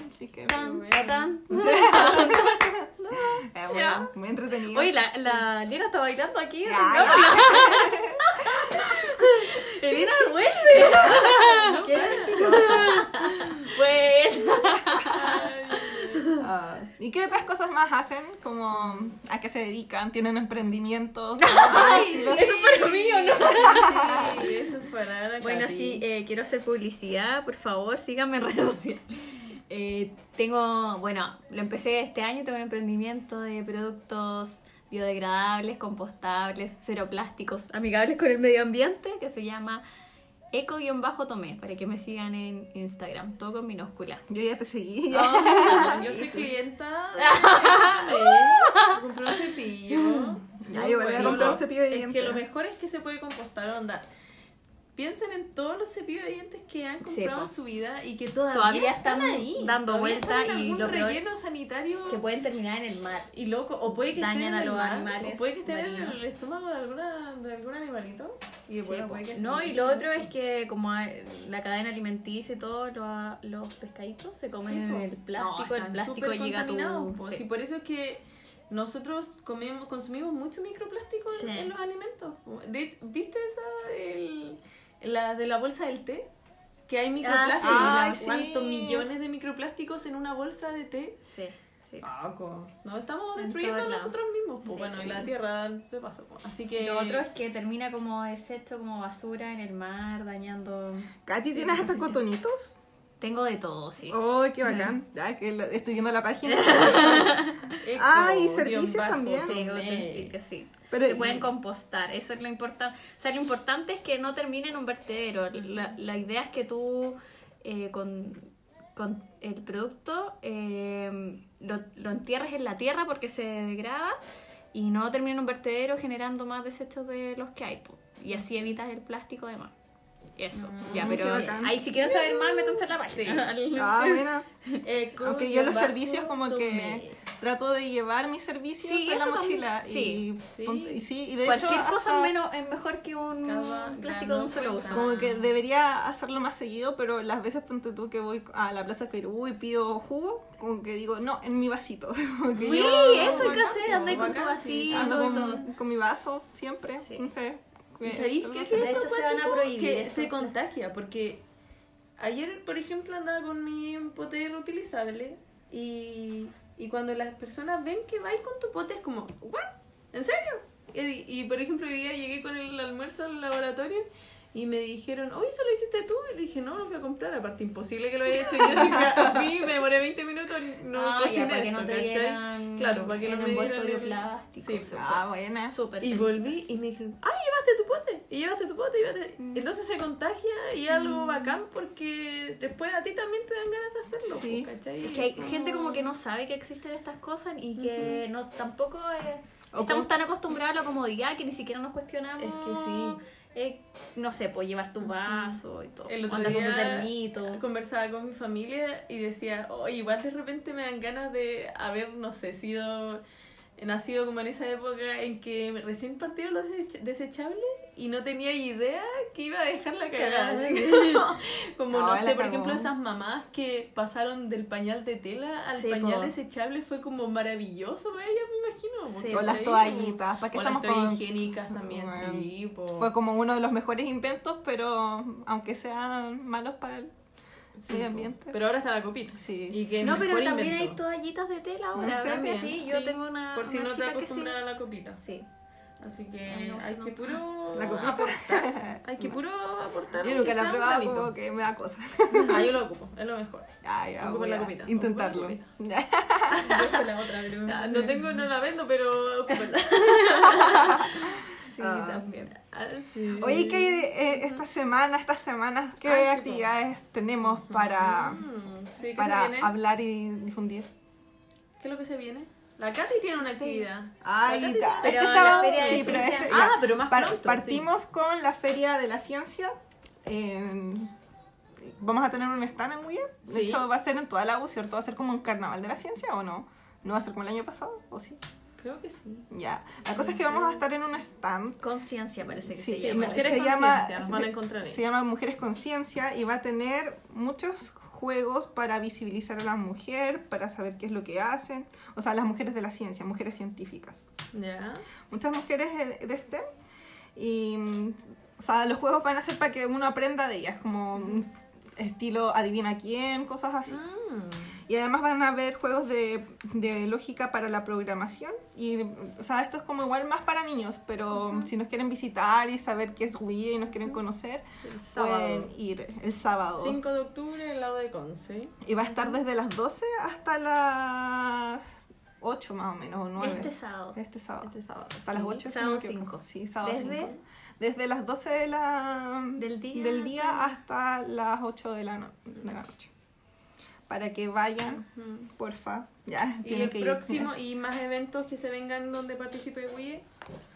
S3: Así que,
S4: Tan,
S2: bueno.
S4: tan.
S3: eh, bueno, muy entretenido.
S4: Oye, la, la Lina está bailando aquí.
S3: Ya,
S4: ¿no?
S3: ya.
S4: Elena, vuelve.
S3: Qué.
S4: Pues.
S3: Ah, ¿Y qué otras cosas más hacen? Como a qué se dedican, tienen emprendimientos.
S4: Ay, sí, eso fue lo mío, ¿no?
S2: Sí, eso es para la
S4: Bueno,
S2: Katy.
S4: sí, eh, quiero hacer publicidad, por favor, síganme en redes sociales. Eh, tengo, bueno, lo empecé este año, tengo un emprendimiento de productos biodegradables, compostables, cero plásticos, amigables con el medio ambiente, que se llama eco-tomé, para que me sigan en Instagram, todo con minúscula.
S3: Yo ya te seguí.
S2: Ah, yo soy clienta de... Compré un cepillo.
S3: Ya, yo voy a comprar un
S2: lo-
S3: cepillo de dientes.
S2: que lo mejor es que se puede compostar, onda. Piensen en todos los cepillos de dientes que han comprado en su vida y que todavía,
S4: Todavía
S2: están,
S4: están
S2: ahí.
S4: dando vuelta
S2: están en
S4: y
S2: algún
S4: lo
S2: relleno sanitario
S4: Que pueden terminar en el mar.
S2: y loco, o puede que
S4: Dañan
S2: estén
S4: a
S2: en
S4: los
S2: mar,
S4: animales
S2: o puede que estén en el estómago de alguna de algún animalito y
S4: Sí,
S2: bueno, puede que
S4: no, y lo otro es que como la cadena alimenticia y todo, lo- los pescaditos se comen
S2: Sí,
S4: el plástico,
S2: No,
S4: el plástico llega a tu...
S2: contaminados, po.
S4: sí.
S2: Sí, por eso es que nosotros comemos, consumimos mucho microplástico en, en los alimentos. ¿Viste esa el- la de la bolsa del té? Que hay microplásticos.
S3: Ah, sí.
S2: ¿Cuántos
S3: sí.
S2: millones de microplásticos en una bolsa de té?
S4: Sí. Sí.
S2: Paco. Nos estamos
S4: En
S2: destruyendo nosotros mismos. Pues
S4: Sí,
S2: bueno,
S4: sí.
S2: y la tierra de paso. pues. Así que.
S4: Lo otro es que termina como desecho, como basura en el mar, dañando...
S3: Katy, ¿tienes hasta cotonitos?
S4: Tengo de todo, sí.
S3: ¡Ay, qué bacán! Que lo- estoy viendo la página. Ah, y servicios también.
S4: Sí,
S2: May.
S4: utensilios, sí.
S3: Pero
S4: Se
S3: y-
S4: pueden compostar, eso es lo importante. O sea, lo importante es que no termine en un vertedero. La, la idea es que tú eh, con, con el producto eh, lo, lo entierres en la tierra porque se degrada y no termine en un vertedero generando más desechos de los que hay. po. Y así evitas el plástico además. Eso, ya,
S3: Mm, qué
S4: pero ahí si quieren saber más, métanse en la página.
S3: Ah, buena.
S2: Eco,
S3: Aunque yo los servicios como que trato de llevar mis servicios
S4: Sí,
S3: en la mochila.
S4: también,
S3: Y,
S2: sí.
S3: ponte- y sí, y de
S4: Cualquier
S3: hecho,
S4: cosa menos, es mejor que un
S2: Cada
S4: plástico de un solo uso.
S3: Como que debería hacerlo más seguido, pero las veces ponte tú que voy a la Plaza Perú y pido jugo, como que digo, no, en mi vasito. Como que
S4: Sí,
S3: yo-
S4: eso hay que hacer, andar con tu
S2: sí.
S4: vasito
S3: ando
S4: y todo.
S3: con, con mi vaso siempre,
S4: Sí.
S3: no sé.
S2: ¿Y sabéis
S3: que
S2: qué?
S3: sé.
S4: De hecho, se van a prohibir
S2: Que
S4: eso.
S2: se contagia, porque ayer, por ejemplo, andaba con mi pote reutilizable y, y cuando las personas ven que vais con tu pote es como, ¿what? ¿En serio? Y, y, por ejemplo, hoy día llegué con el almuerzo al laboratorio y me dijeron, oye, ¿eso lo hiciste tú? Y le dije, no, lo fui a comprar, aparte imposible que lo haya hecho. Y yo sí fui, fui, me demoré 20 minutos, no
S4: Ah,
S2: cociné
S4: ya, para que no te dieran
S2: Claro, para que
S4: en
S2: no me dieran
S4: plástico.
S2: Sí.
S3: Ah, buena.
S4: Súper
S2: y volví y me dijeron, ¡ay, llevaste tu pote! Y llevaste tu pote, y llevaste...
S3: Mm.
S2: Entonces se contagia y es algo bacán porque después a ti también te dan ganas de hacerlo,
S3: Sí.
S2: po, ¿cachai?
S4: Es que hay gente como que no sabe que existen estas cosas y que no tampoco
S3: O
S4: estamos tan acostumbrados a la comodidad que ni siquiera nos cuestionamos.
S2: Es que sí.
S4: Eh, no sé, pues llevar tu vaso y todo.
S2: El otro
S4: con tu
S2: día
S4: termito.
S2: conversaba con mi familia y decía, oye, igual de repente me dan ganas de haber, no sé, sido nacido como en esa época en que recién partieron los desech- desechables y no tenía idea que iba a dejar la cagada. Como,
S3: No,
S2: no sé, por ejemplo, esas mamás que pasaron del pañal de tela al
S4: Sí,
S2: pañal
S4: po.
S2: desechable fue como maravilloso para ellas, me imagino.
S4: Sí.
S3: O las toallitas, ¿para qué
S2: o las
S3: estamos
S2: toallas
S3: con-
S2: higiénicas también,
S3: Bueno,
S2: sí. po.
S3: Fue como uno de los mejores inventos, pero aunque sean malos para el
S2: Sí,
S3: ambiente.
S2: Pero ahora está la copita.
S3: Sí.
S2: Y que
S4: No, pero también
S2: invento.
S4: hay toallitas de tela ahora.
S3: ¿En serio?
S4: ¿verdad? Sí, yo tengo una,
S2: Por si
S4: una
S2: no te
S4: que sí.
S2: acostumbras a la copita.
S4: Sí.
S2: Así que hay que puro
S3: La copita.
S2: aportar. Hay que puro aportar.
S3: Yo nunca la he probado, como que me da cosa.
S2: Ah, yo lo ocupo, es lo mejor.
S3: Ya, ya,
S2: Ocupa
S3: voy
S2: la copita,
S3: intentarlo.
S4: Yo soy la otra, pero-
S2: Ah, no tengo, no la vendo, pero ocúpenla.
S4: Sí,
S3: Ah.
S4: también.
S2: Ah, sí.
S3: Oye, ¿qué eh, esta semana, estas semanas, qué
S2: Ah, sí,
S3: actividades tenemos para,
S2: Mm, sí, ¿qué
S3: para hablar y difundir?
S2: ¿Qué es lo que se viene? La Katy tiene una actividad.
S3: Ay,
S2: tiene-
S4: Pero
S3: este
S4: la
S3: sábado,
S4: feria de
S3: sí, pero
S4: ciencia-
S3: este,
S2: Ah, pero más
S3: Par-
S2: pronto,
S3: Partimos con la Feria de la Ciencia. en- Vamos a tener un stand en Wii. De
S2: Sí.
S3: hecho, va a ser en toda la U, ¿cierto? ¿Va a ser como un carnaval de la ciencia o no? ¿No va a ser como el año pasado? ¿O sí?
S2: Creo que sí.
S3: Ya. La cosa es que vamos a estar en un stand
S4: Conciencia parece que
S3: Sí,
S4: se
S3: sí,
S4: llama.
S2: Mujeres
S3: se
S2: con
S3: llama,
S2: van a
S3: se-
S2: encontrar ahí.
S3: se llama Mujeres con Ciencia y va a tener muchos juegos para visibilizar a la mujer, para saber qué es lo que hacen, o sea, las mujeres de la ciencia, mujeres científicas. Muchas mujeres de, STEM y, mm, o sea, los juegos van a ser para que uno aprenda de ellas, como un estilo adivina quién, cosas así.
S2: Mm.
S3: Y además van a haber juegos de, de lógica para la programación. Y, o sea, esto es como igual más para niños, pero si nos quieren visitar y saber qué es Wii y nos quieren conocer, pueden ir el sábado.
S2: 5 de octubre en el lado de Conce.
S3: Y va a estar desde las 12 hasta las 8 más o menos, o 9.
S4: Este sábado.
S3: Este sábado.
S2: Este sábado.
S3: Hasta las
S2: sí.
S3: 8 si
S4: sábado
S3: no me equivoco.
S4: cinco.
S3: Sí, sábado
S4: ¿Desde?
S3: 5. Desde las 12 de la,
S4: Del día
S3: del día hasta las 8 de la, no- de la noche. Para que vayan,
S2: Ujú.
S3: porfa. Ya,
S2: Y el
S3: que ir.
S2: próximo, y más eventos que se vengan donde participe Wii.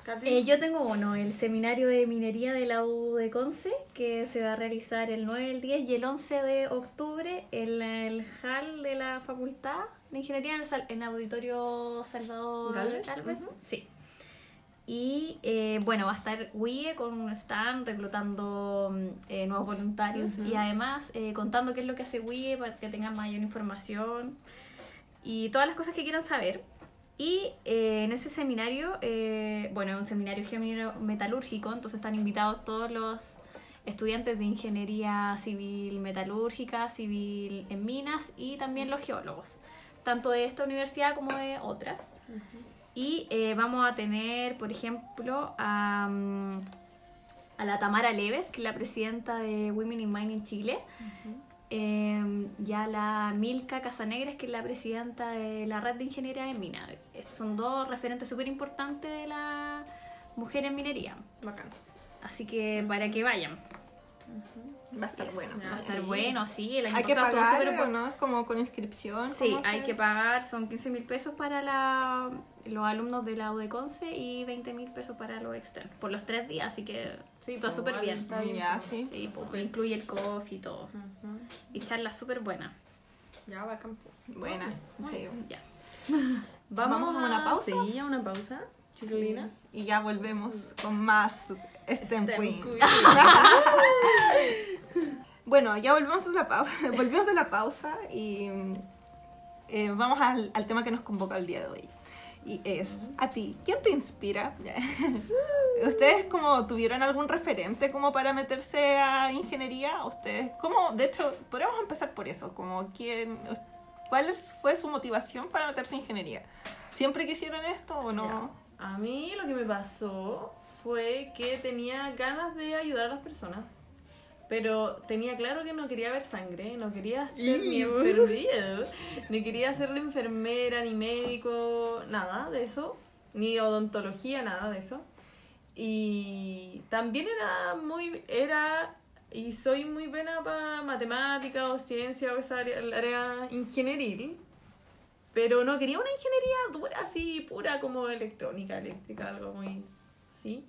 S2: Katy.
S4: Eh, yo tengo uno, el seminario de minería de la U de Conce, que se va a realizar el 9, el 10 y el 11 de octubre en el hall de la Facultad de Ingeniería en el, en Auditorio Salvador
S2: Galvez,
S4: Galvez.
S2: ujú.
S4: Sí. Y eh, bueno, va a estar WIE con un stand reclutando mm, eh, nuevos voluntarios
S2: Ujú.
S4: y además eh, contando qué es lo que hace WIE para que tengan mayor información y todas las cosas que quieran saber. Y eh, en ese seminario, eh, bueno, es un seminario ingeniero metalúrgico, entonces están invitados todos los estudiantes de ingeniería civil metalúrgica, civil en minas y también los geólogos tanto de esta universidad como de otras. Y eh, vamos a tener, por ejemplo, a, mm, a la Tamara Leves, que es la presidenta de Women in Mining Chile. Eh, y a la Milka Casanegres, que es la presidenta de la red de ingeniería en mina. Estos son dos referentes súper importantes de la mujer en minería.
S3: Bacán.
S4: Así que para que vayan.
S3: Va a estar
S4: Eso,
S3: bueno.
S4: Va a estar bueno, sí. El año
S3: Hay que pagar,
S4: súper
S3: ¿o no? Es como con inscripción.
S4: Sí,
S3: ¿cómo
S4: hay que pagar, son 15 mil pesos para la, los alumnos de la UDECONCE y 20 mil pesos para los externos, por los tres días, así que
S2: Sí,
S4: está
S2: pues,
S4: súper
S2: igual
S4: bien.
S2: está bien,
S3: Ya, sí.
S4: Sí, pues, incluye el coffee y todo.
S2: Ujú.
S4: Y charla súper buena.
S2: Ya, bacán. pues.
S3: Buena, sí.
S4: Ya.
S2: ¿Vamos,
S3: ¿Vamos a una pausa?
S2: Sí, a una pausa, Chirulina.
S3: Y ya volvemos con más STEM, Queen. Bueno, ya volvemos de la pausa, volvimos de la pausa y eh, vamos al, tema que nos convoca el día de hoy. Y es, a ti, ¿quién te inspira? ¿Ustedes como tuvieron algún referente como para meterse a ingeniería? ¿Ustedes cómo? De hecho, podríamos empezar por eso, como quién, ¿cuál fue su motivación para meterse a ingeniería? ¿Siempre quisieron esto o no?
S2: A mí lo que me pasó fue que tenía ganas de ayudar a las personas. Pero tenía claro que no quería ver sangre, no quería ser ni enfermera, ni quería ser la enfermera, ni médico, nada de eso, ni odontología, nada de eso. Y también era muy, era y soy muy buena para matemática o ciencia o esa área, área ingenieril, pero no quería una ingeniería dura así, pura como electrónica, eléctrica, algo muy, sí.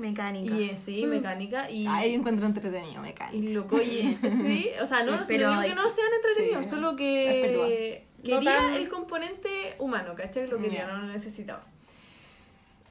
S4: Mecánica.
S2: Y sí, mecánica y...
S3: Ahí encuentro entretenido, me cae.
S2: Y loco, y sí, o sea, no, no
S4: pero
S2: digo que no sean entretenidos,
S3: sí,
S2: solo que quería
S4: No tan-
S2: el componente humano, ¿cachai? Lo quería,
S3: Ya.
S2: no lo necesitaba.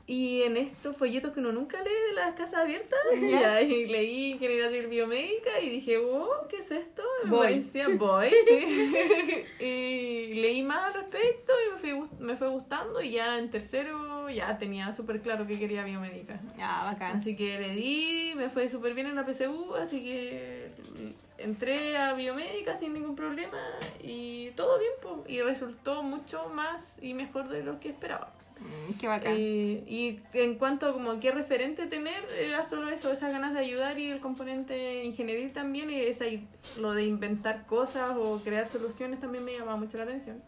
S2: Y en estos folletos que uno nunca lee de las casas abiertas,
S3: ya,
S2: y leí ingeniería civil biomédica y dije, wow, ¿qué es esto? Me
S4: Voy.
S2: parecía sí. y leí más al respecto y me, fui, me fue gustando y ya en tercero ya tenía súper claro que quería biomédica.
S3: Ah, bacán.
S2: Así que le di, me fue súper bien en la PSU, así que entré a biomédica sin ningún problema y todo bien, po, y resultó mucho más y mejor de lo que esperaba.
S3: Mm, qué bacán.
S2: Eh, y en cuanto a como qué referente tener, era solo eso, esas ganas de ayudar y el componente ingenieril también, y esa, i- lo de inventar cosas o crear soluciones también me llamaba mucho la atención.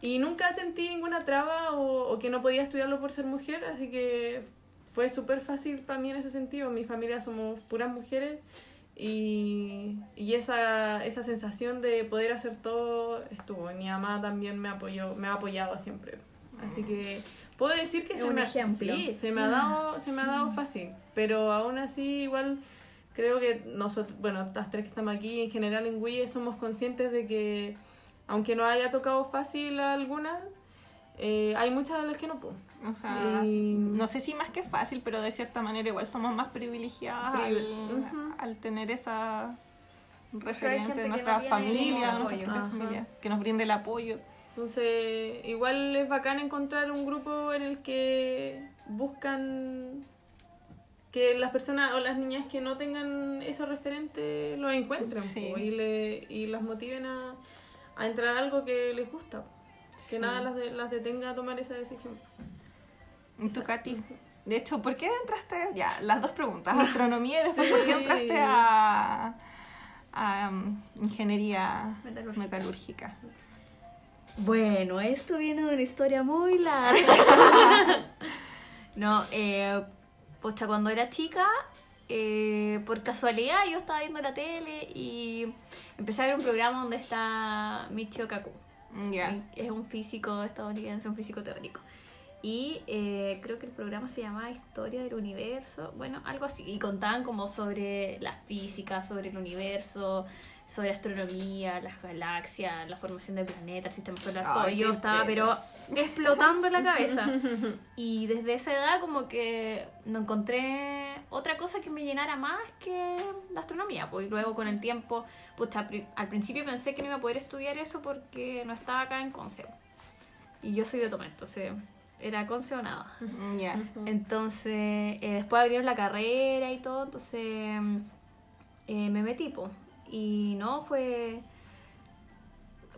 S2: Y nunca sentí ninguna traba o, o que no podía estudiarlo por ser mujer, así que fue súper fácil para mí en ese sentido. En mi familia somos puras mujeres y, y esa, esa sensación de poder hacer todo estuvo. Y mi mamá también me apoyó, me ha apoyado siempre. Así que puedo decir que
S4: Es
S2: se
S4: un
S2: me,
S4: ejemplo.
S2: sí, se me ha dado, se me ha dado fácil, pero aún así igual creo que nosotros, bueno, las tres que estamos aquí en general en WIE somos conscientes de que aunque no haya tocado fácil a algunas, eh, hay muchas de las que no puedo.
S3: O sea,
S2: Y-
S3: no sé si más que fácil, pero de cierta manera igual somos más privilegiadas
S2: Privi-
S3: al, tener esa referente de nuestra familia,
S4: apoyo.
S3: nuestra familia, que nos brinde el apoyo.
S2: Entonces, igual es bacán encontrar un grupo en el que buscan que las personas o las niñas que no tengan esos referentes lo encuentren
S3: Sí.
S2: po, y, le, y las motiven a, a entrar a algo que les gusta. Que
S3: Sí.
S2: nada las, de- las detenga a tomar esa decisión.
S3: ¿Y tú, Katy? De hecho, ¿por qué entraste? Ya, las dos preguntas, astronomía y después, ¿por qué entraste a, a um, ingeniería
S4: Metalúrgica.
S3: metalúrgica?
S4: Bueno, esto viene de una historia muy larga. no, eh, pocha, cuando era chica, eh, por casualidad yo estaba viendo la tele y empecé a ver un programa donde está Michio Kaku.
S3: Ya.
S4: Es un físico estadounidense, un físico teórico. Y eh, creo que el programa se llamaba Historia del Universo, bueno, algo así. Y contaban como sobre la física, sobre el universo, sobre astronomía, las galaxias, la formación del planeta, el sistema solar, todo. Yo estaba, pero explotando en la cabeza. Y desde esa edad como que no encontré otra cosa que me llenara más que la astronomía. Pues y luego con el tiempo, pri- al principio pensé que no iba a poder estudiar eso porque no estaba acá en Conce. Y yo soy de Tomé, entonces era Conce o nada.
S3: Mm, Ya.
S4: Entonces, eh, después abrieron la carrera y todo, entonces eh, me metí, po. Y no, fue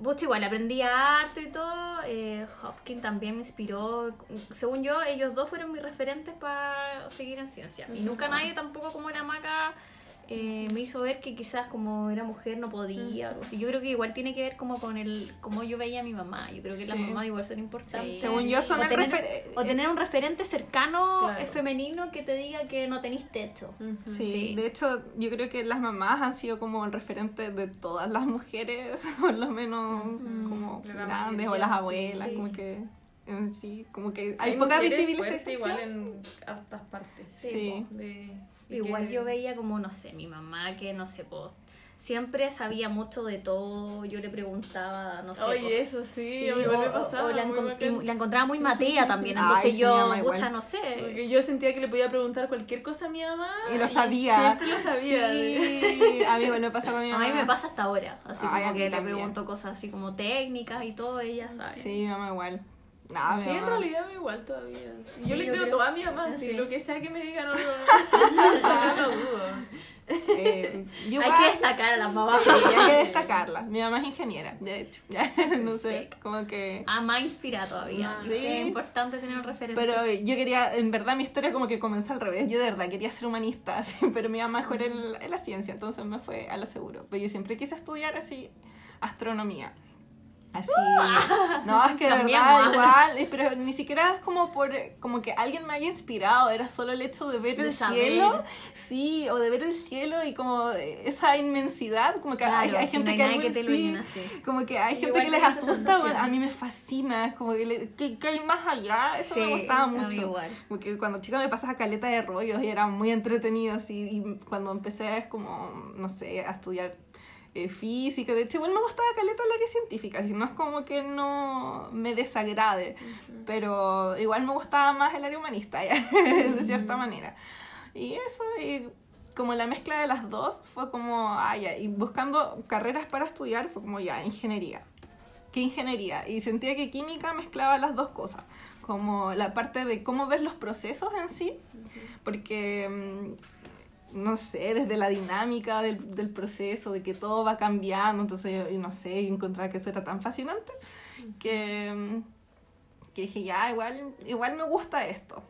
S4: pues igual aprendí harto y todo. Eh, Hopkins también me inspiró. Según yo, ellos dos fueron mis referentes para seguir en ciencia. Y nunca nadie tampoco como la maca eh, me hizo ver que quizás como era mujer no podía. o algo así. Yo creo que igual tiene que ver como con el cómo yo veía a mi mamá. Yo creo que las mamás igual son importantes.
S2: Sí.
S3: Según yo son
S4: o
S3: el
S4: tener, o tener un referente cercano
S2: Claro.
S4: eh, femenino que te diga que no tenéis techo.
S3: Sí,
S4: Sí.
S3: de hecho yo creo que las mamás han sido como el referente de todas las mujeres, por lo menos como
S2: la
S3: grandes o las abuelas,
S4: sí.
S3: como que en sí, como que hay,
S2: Hay
S3: poca visibilización.
S2: igual en hartas partes.
S3: Sí.
S2: De-
S4: Igual
S2: que-
S4: yo veía como, no sé, mi mamá que no sé, po, siempre sabía mucho de todo. Yo le preguntaba, no sé.
S2: Oye, eso sí,
S4: sí,
S2: a mí
S4: o,
S2: me pasaba.
S4: o la, encon- y encontraba muy matea también. Entonces yo, pucha, no sé.
S2: Porque yo sentía que le podía preguntar cualquier cosa a mi mamá.
S3: Y lo sabía.
S2: Siempre lo sabía.
S3: Sí, a mí igual me pasa con mi
S4: A
S3: mamá.
S4: mí me pasa hasta ahora. Así
S3: Ay, a
S4: como que le pregunto cosas así como técnicas y todo, ella sabe.
S3: Sí, mi mamá igual. No,
S2: Sí, en realidad me igual todavía. Y yo
S4: Sí,
S2: le
S4: yo
S2: creo
S4: creo.
S2: todo a mi mamá,
S4: Sí.
S2: sí. lo que sea que me diga, no lo no, lo dudo.
S3: eh, yo
S4: Hay que destacar a las mamás.
S3: Sí, hay que destacarla. Mi mamá es ingeniera, de hecho. Ya, no sé,
S4: Sí.
S3: como que...
S4: A más inspira todavía.
S2: Ah,
S4: así
S3: sí.
S4: Es importante tener un referente.
S3: Pero yo quería, en verdad mi historia como que comenzó al revés. Yo de verdad quería ser humanista, así, pero mi mamá mejor en, en la ciencia, entonces me fue a lo seguro. Pero yo siempre quise estudiar así astronomía. Así. No, es que de
S4: También,
S3: verdad igual, eh, pero ni siquiera es como por como que alguien me haya inspirado, era solo el hecho de ver
S4: De
S3: el
S4: saber.
S3: cielo, sí, o de ver el cielo y como esa inmensidad, como que hay,
S4: Claro,
S3: hay
S4: si
S3: gente
S4: no hay
S3: que,
S4: te lo
S3: sí, como que hay gente
S2: Igual
S3: que les asusta, bueno, a mí me fascina, es como que, le- que, que hay más allá, eso me gustaba mucho.
S4: igual.
S3: Como que cuando chica me pasaba caleta de rollos y era muy entretenido así, y cuando empecé es como, no sé, a estudiar eh, física, de hecho igual me gustaba caleta el área científica, así no es como que no me desagrade, pero igual me gustaba más el área humanista, ya, de cierta manera. Y eso, y como la mezcla de las dos fue como, ah, ya, y buscando carreras para estudiar fue como ya, ingeniería. ¿Qué ingeniería? Y sentía que química mezclaba las dos cosas, como la parte de cómo ver los procesos en sí, porque, mm, no sé, desde la dinámica del, del proceso, de que todo va cambiando, entonces, yo, no sé, y encontrar que eso era tan fascinante, que, mm, que dije, ya, igual, igual me gusta esto.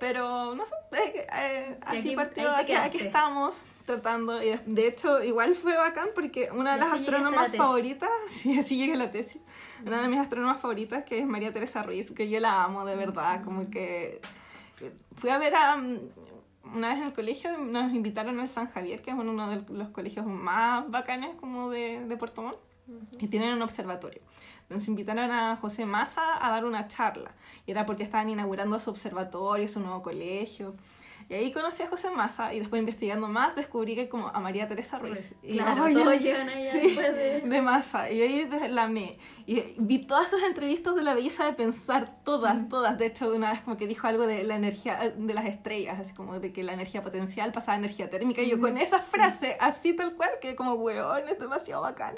S3: Pero, no sé, eh, eh, así
S4: aquí-
S3: partió, aquí, estamos tratando, y de, hecho, igual fue bacán porque una de las
S4: la
S3: astrónomas favoritas, sí, así llegué a la tesis, una de mis astrónomas favoritas, que es María Teresa Ruiz, que yo la amo de verdad, como que fui a ver a mm, una vez en el colegio nos invitaron al San Javier, que es uno de los colegios más bacanes como de, de Puerto Montt, y tienen un observatorio. Entonces invitaron a José Massa a dar una charla, y era porque estaban inaugurando su observatorio, su nuevo colegio. Y ahí conocí a José Massa y después investigando más descubrí que como a María Teresa Ruiz. Y,
S4: Claro, todos llegan ahí
S3: sí,
S4: después de...
S3: de masa. Y ahí la amé. Y vi todas sus entrevistas de la belleza de pensar, todas, todas. De hecho, una vez como que dijo algo de la energía de las estrellas, así como de que la energía potencial pasaba a energía térmica. Y yo con esa frase, así tal cual, que como, weón, es demasiado bacán.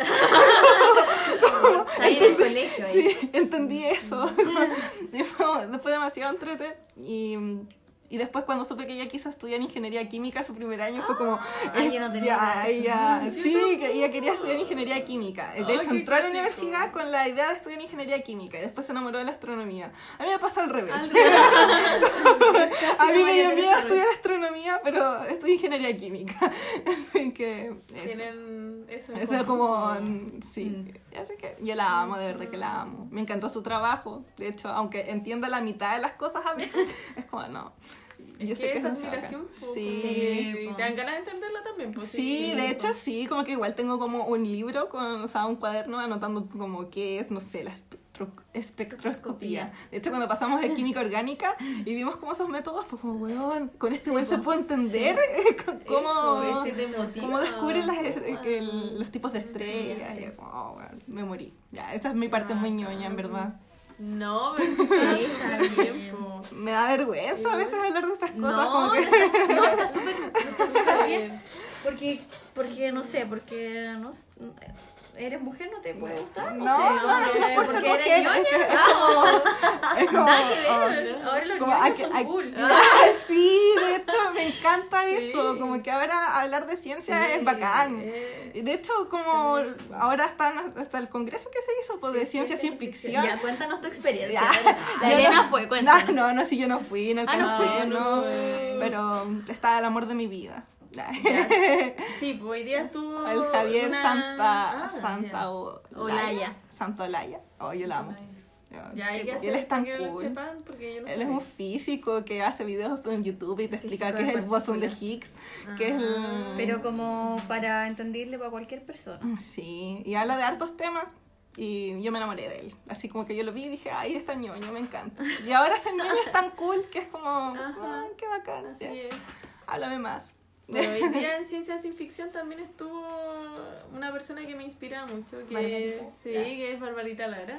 S4: Ahí en el colegio ahí.
S3: Sí, entendí eso. Fue demasiado entrete. Y, y después cuando supe que ella quiso estudiar ingeniería química su primer año fue como...
S4: Ah, yo no tenía
S3: ya, ella, sí, que ella quería estudiar ingeniería química. De hecho, entró a la universidad con la idea de estudiar ingeniería química y después se enamoró de la astronomía. A mí me pasó al revés. A mí me dio miedo estudiar astronomía, pero estudié ingeniería química. Así que.
S2: Tienen eso.
S3: Eso como, mm, sí, así que yo la amo, de verdad que la amo. Me encantó su trabajo, de hecho, aunque entienda la mitad de las cosas a veces, es como, no, yo
S2: Es
S3: sé
S2: que es admiración.
S3: Sí.
S2: como-
S4: Sí,
S2: y te dan ganas de entenderla también. Pues,
S3: Sí, de hecho sí, como que igual tengo como un libro con, o sea, un cuaderno anotando como qué es, no sé, la espectro- espectroscopía. De hecho, cuando pasamos de química orgánica y vimos cómo esos métodos, pues como, weón, con este igual se
S4: po.
S3: puede entender cómo, cómo descubren las,
S2: Ah.
S3: el- los tipos de estrellas. Y como, oh, weón, me morí. Ya, esa es mi parte muy ñoña, en verdad.
S2: No, pero sí,
S4: Sí,
S2: está bien. po.
S3: Me da vergüenza a veces hablar de estas cosas,
S4: No,
S3: como que...
S4: no, está súper está súper bien.
S2: Bien.
S4: Porque, porque, no sé, porque no, eres mujer, no te puede gustar.
S3: No,
S4: sé,
S3: no, no, si no ser
S4: porque
S3: mujer,
S4: eres ñoña.
S3: como, es como,
S4: Nada que ver. Ahora los
S3: como que-
S4: son cool.
S3: Ah, sí, de hecho me encanta eso,
S2: Sí.
S3: como que ahora hablar de ciencia
S2: Sí,
S3: es bacán.
S2: eh,
S3: Y De hecho, como ahora están hasta el congreso que se hizo pues, de ciencia
S2: sí,
S3: sin ficción.
S4: Ya, cuéntanos tu experiencia.
S3: Ya.
S4: La Elena
S3: no-
S4: fue, cuéntanos.
S3: No, no, no, si yo no fui, no
S4: Ah, no
S3: no,
S2: no.
S3: Pero está el amor de mi vida.
S2: Sí, pues hoy día estuvo.
S3: El Javier
S2: una-
S3: Santa,
S2: Ah,
S3: Santa o-
S4: Olaya.
S3: Santa Olaya. Oh, yo la amo.
S2: Ya hay
S4: Sí,
S2: que
S4: pues.
S3: Y él es tan
S2: que
S3: cool.
S2: sepan, porque yo no
S3: Él es un físico que hace videos en YouTube y te explica qué es el bosón de. Higgs, que es el...
S2: Ah.
S4: Pero como para entenderle para cualquier persona.
S3: Sí, y habla de hartos temas y yo me enamoré de él. Así como que yo lo vi y dije, ay, está ñoño, me encanta. Y ahora ese ñoño es tan cool que es como, ay, qué bacán.
S2: Así
S3: ya.
S2: es.
S3: Háblame más.
S2: Bueno, hoy día en ciencia sin ficción también estuvo una persona que me inspira mucho, que,
S4: Barbarita.
S2: sí, que es Barbarita Lara.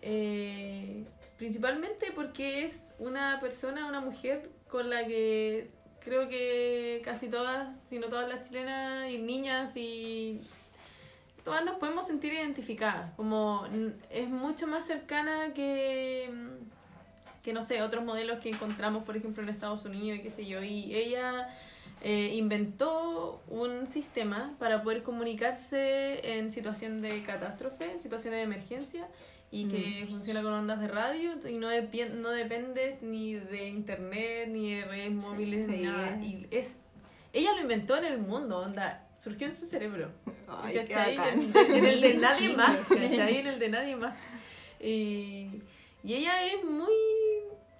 S2: Eh, principalmente porque es una persona, una mujer con la que creo que casi todas, si no todas las chilenas y niñas y todas nos podemos sentir identificadas. Como es mucho más cercana que, que no sé, otros modelos que encontramos, por ejemplo, en Estados Unidos y qué sé yo. Y ella eh, inventó un sistema para poder comunicarse en situación de catástrofe, en situaciones de emergencia, y que funciona con ondas de radio y no, depi- no dependes ni de internet, ni de redes móviles, ni
S3: sí.
S2: nada. Y es, ella lo inventó en el mundo, onda, surgió en su cerebro.
S3: Ay,
S2: ¿cachai? en- en el de nadie más, ¿cachai? En el de nadie más. Y, y ella es muy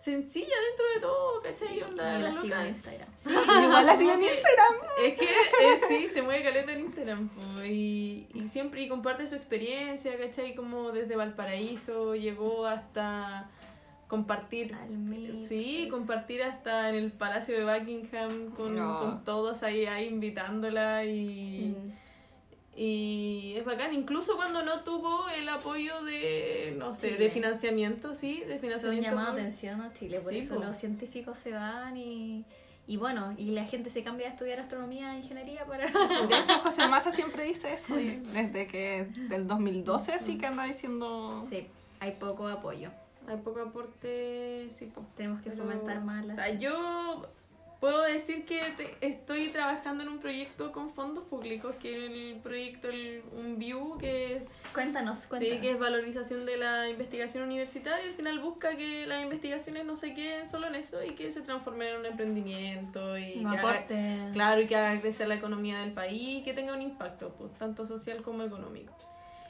S2: sencilla dentro de todo, ¿cachai? Onda,
S4: Yo la
S2: loca.
S4: sigo en Instagram.
S2: Sí,
S3: Igual la sigo en Instagram.
S2: Es que eh, sí, se mueve caleta en Instagram. po, y, y siempre y comparte su experiencia, ¿cachai? Como desde Valparaíso llegó hasta compartir. Sí, compartir hasta en el Palacio de Buckingham con,
S3: No.
S2: con todos ahí, ahí invitándola y,
S4: Mm.
S2: Y es bacán. Incluso cuando no tuvo el apoyo de, no sé,
S4: Sí.
S2: de financiamiento, sí, de
S4: Son
S2: financiamiento.
S4: llamados
S2: por-
S4: de atención a Chile, por
S2: Sí,
S4: eso
S2: po.
S4: los científicos se van y, y bueno, y la gente se cambia a estudiar astronomía e ingeniería para...
S3: De hecho, José Massa siempre dice eso, desde que del 2012 así que anda diciendo...
S4: Sí, hay poco apoyo.
S2: Hay poco aporte, sí, po.
S4: Tenemos que
S2: Pero,
S4: fomentar más
S2: O
S4: las...
S2: sea, yo puedo decir que te- estoy trabajando en un proyecto con fondos públicos, que es el proyecto el, Un View, que es,
S4: Cuéntanos, cuéntanos.
S2: sí, que es valorización de la investigación universitaria. y Al final busca que las investigaciones no se queden solo en eso y que se transformen en un emprendimiento y
S4: Un
S2: que haga-
S4: aporte.
S2: claro, y que haga crecer la economía del país y que tenga un impacto, pues, tanto social como económico.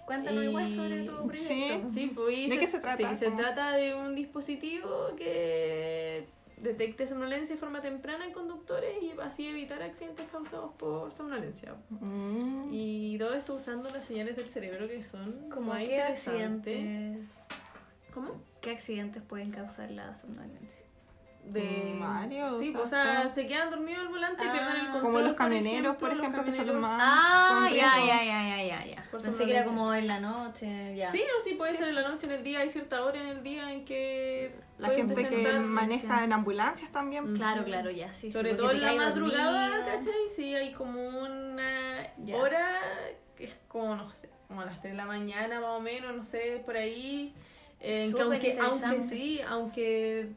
S4: Cuéntanos
S2: Y-
S4: igual sobre tu proyecto.
S3: Sí.
S2: Sí, pues,
S3: ¿De qué se trata?
S2: Sí, se trata de un dispositivo que detecte somnolencia de forma temprana en conductores y así evitar accidentes causados por somnolencia.
S3: Mm.
S2: Y todo esto usando las señales del cerebro que son
S4: Como qué
S2: interesantes.
S4: accidentes,
S2: ¿Cómo?
S4: qué accidentes pueden causar la somnolencia.
S2: De...
S3: Mario,
S2: Sí,
S3: o
S2: pues, o
S3: sea,
S2: se quedan dormidos al volante y
S4: Ah.
S2: pierden el control.
S3: Como los camioneros, por
S2: los
S3: ejemplo, que son los
S2: camioneros.
S3: más...
S4: Ah,
S3: con
S4: ya, ya, ya, ya, ya, ya.
S2: Por
S4: Pensé que era como en la noche, ya.
S2: Sí, o sí, puede ser en la noche, en el día, hay cierta hora en el día en que
S3: La gente que maneja en ambulancias también.
S4: Claro, claro, ya, sí. sí,
S2: Sobre
S4: porque
S2: todo en la madrugada. ¿cachai? Sí, hay como una
S4: Ya.
S2: hora que es como, no sé, como a las 3 de la mañana más o menos, no sé, por ahí. eh, que aunque, aunque sí, aunque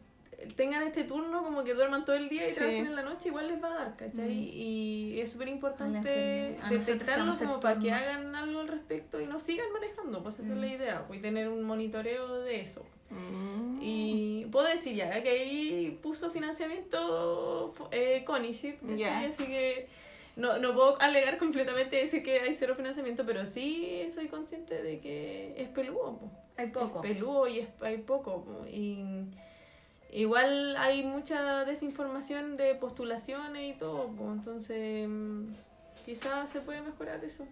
S2: tengan este turno, como que duerman todo el día y
S3: Sí.
S2: trabajen en la noche, igual les va a dar, ¿cachai?
S4: Mm.
S2: Y es súper
S4: A
S2: importante
S4: a
S2: detectarlo como para que hagan algo al respecto y no sigan manejando, pues esa es la
S4: Mm.
S2: idea, pues, y tener un monitoreo de eso.
S3: Mm.
S2: Y puedo decir ya que ahí puso financiamiento eh.
S3: Ya.
S2: así que no, no puedo alegar completamente decir que hay cero financiamiento, pero sí soy consciente de que es peludo. po.
S4: Hay poco.
S2: Es peludo y es, hay poco. po. Y igual hay mucha desinformación de postulaciones y todo, po. entonces mm, quizás se puede mejorar eso.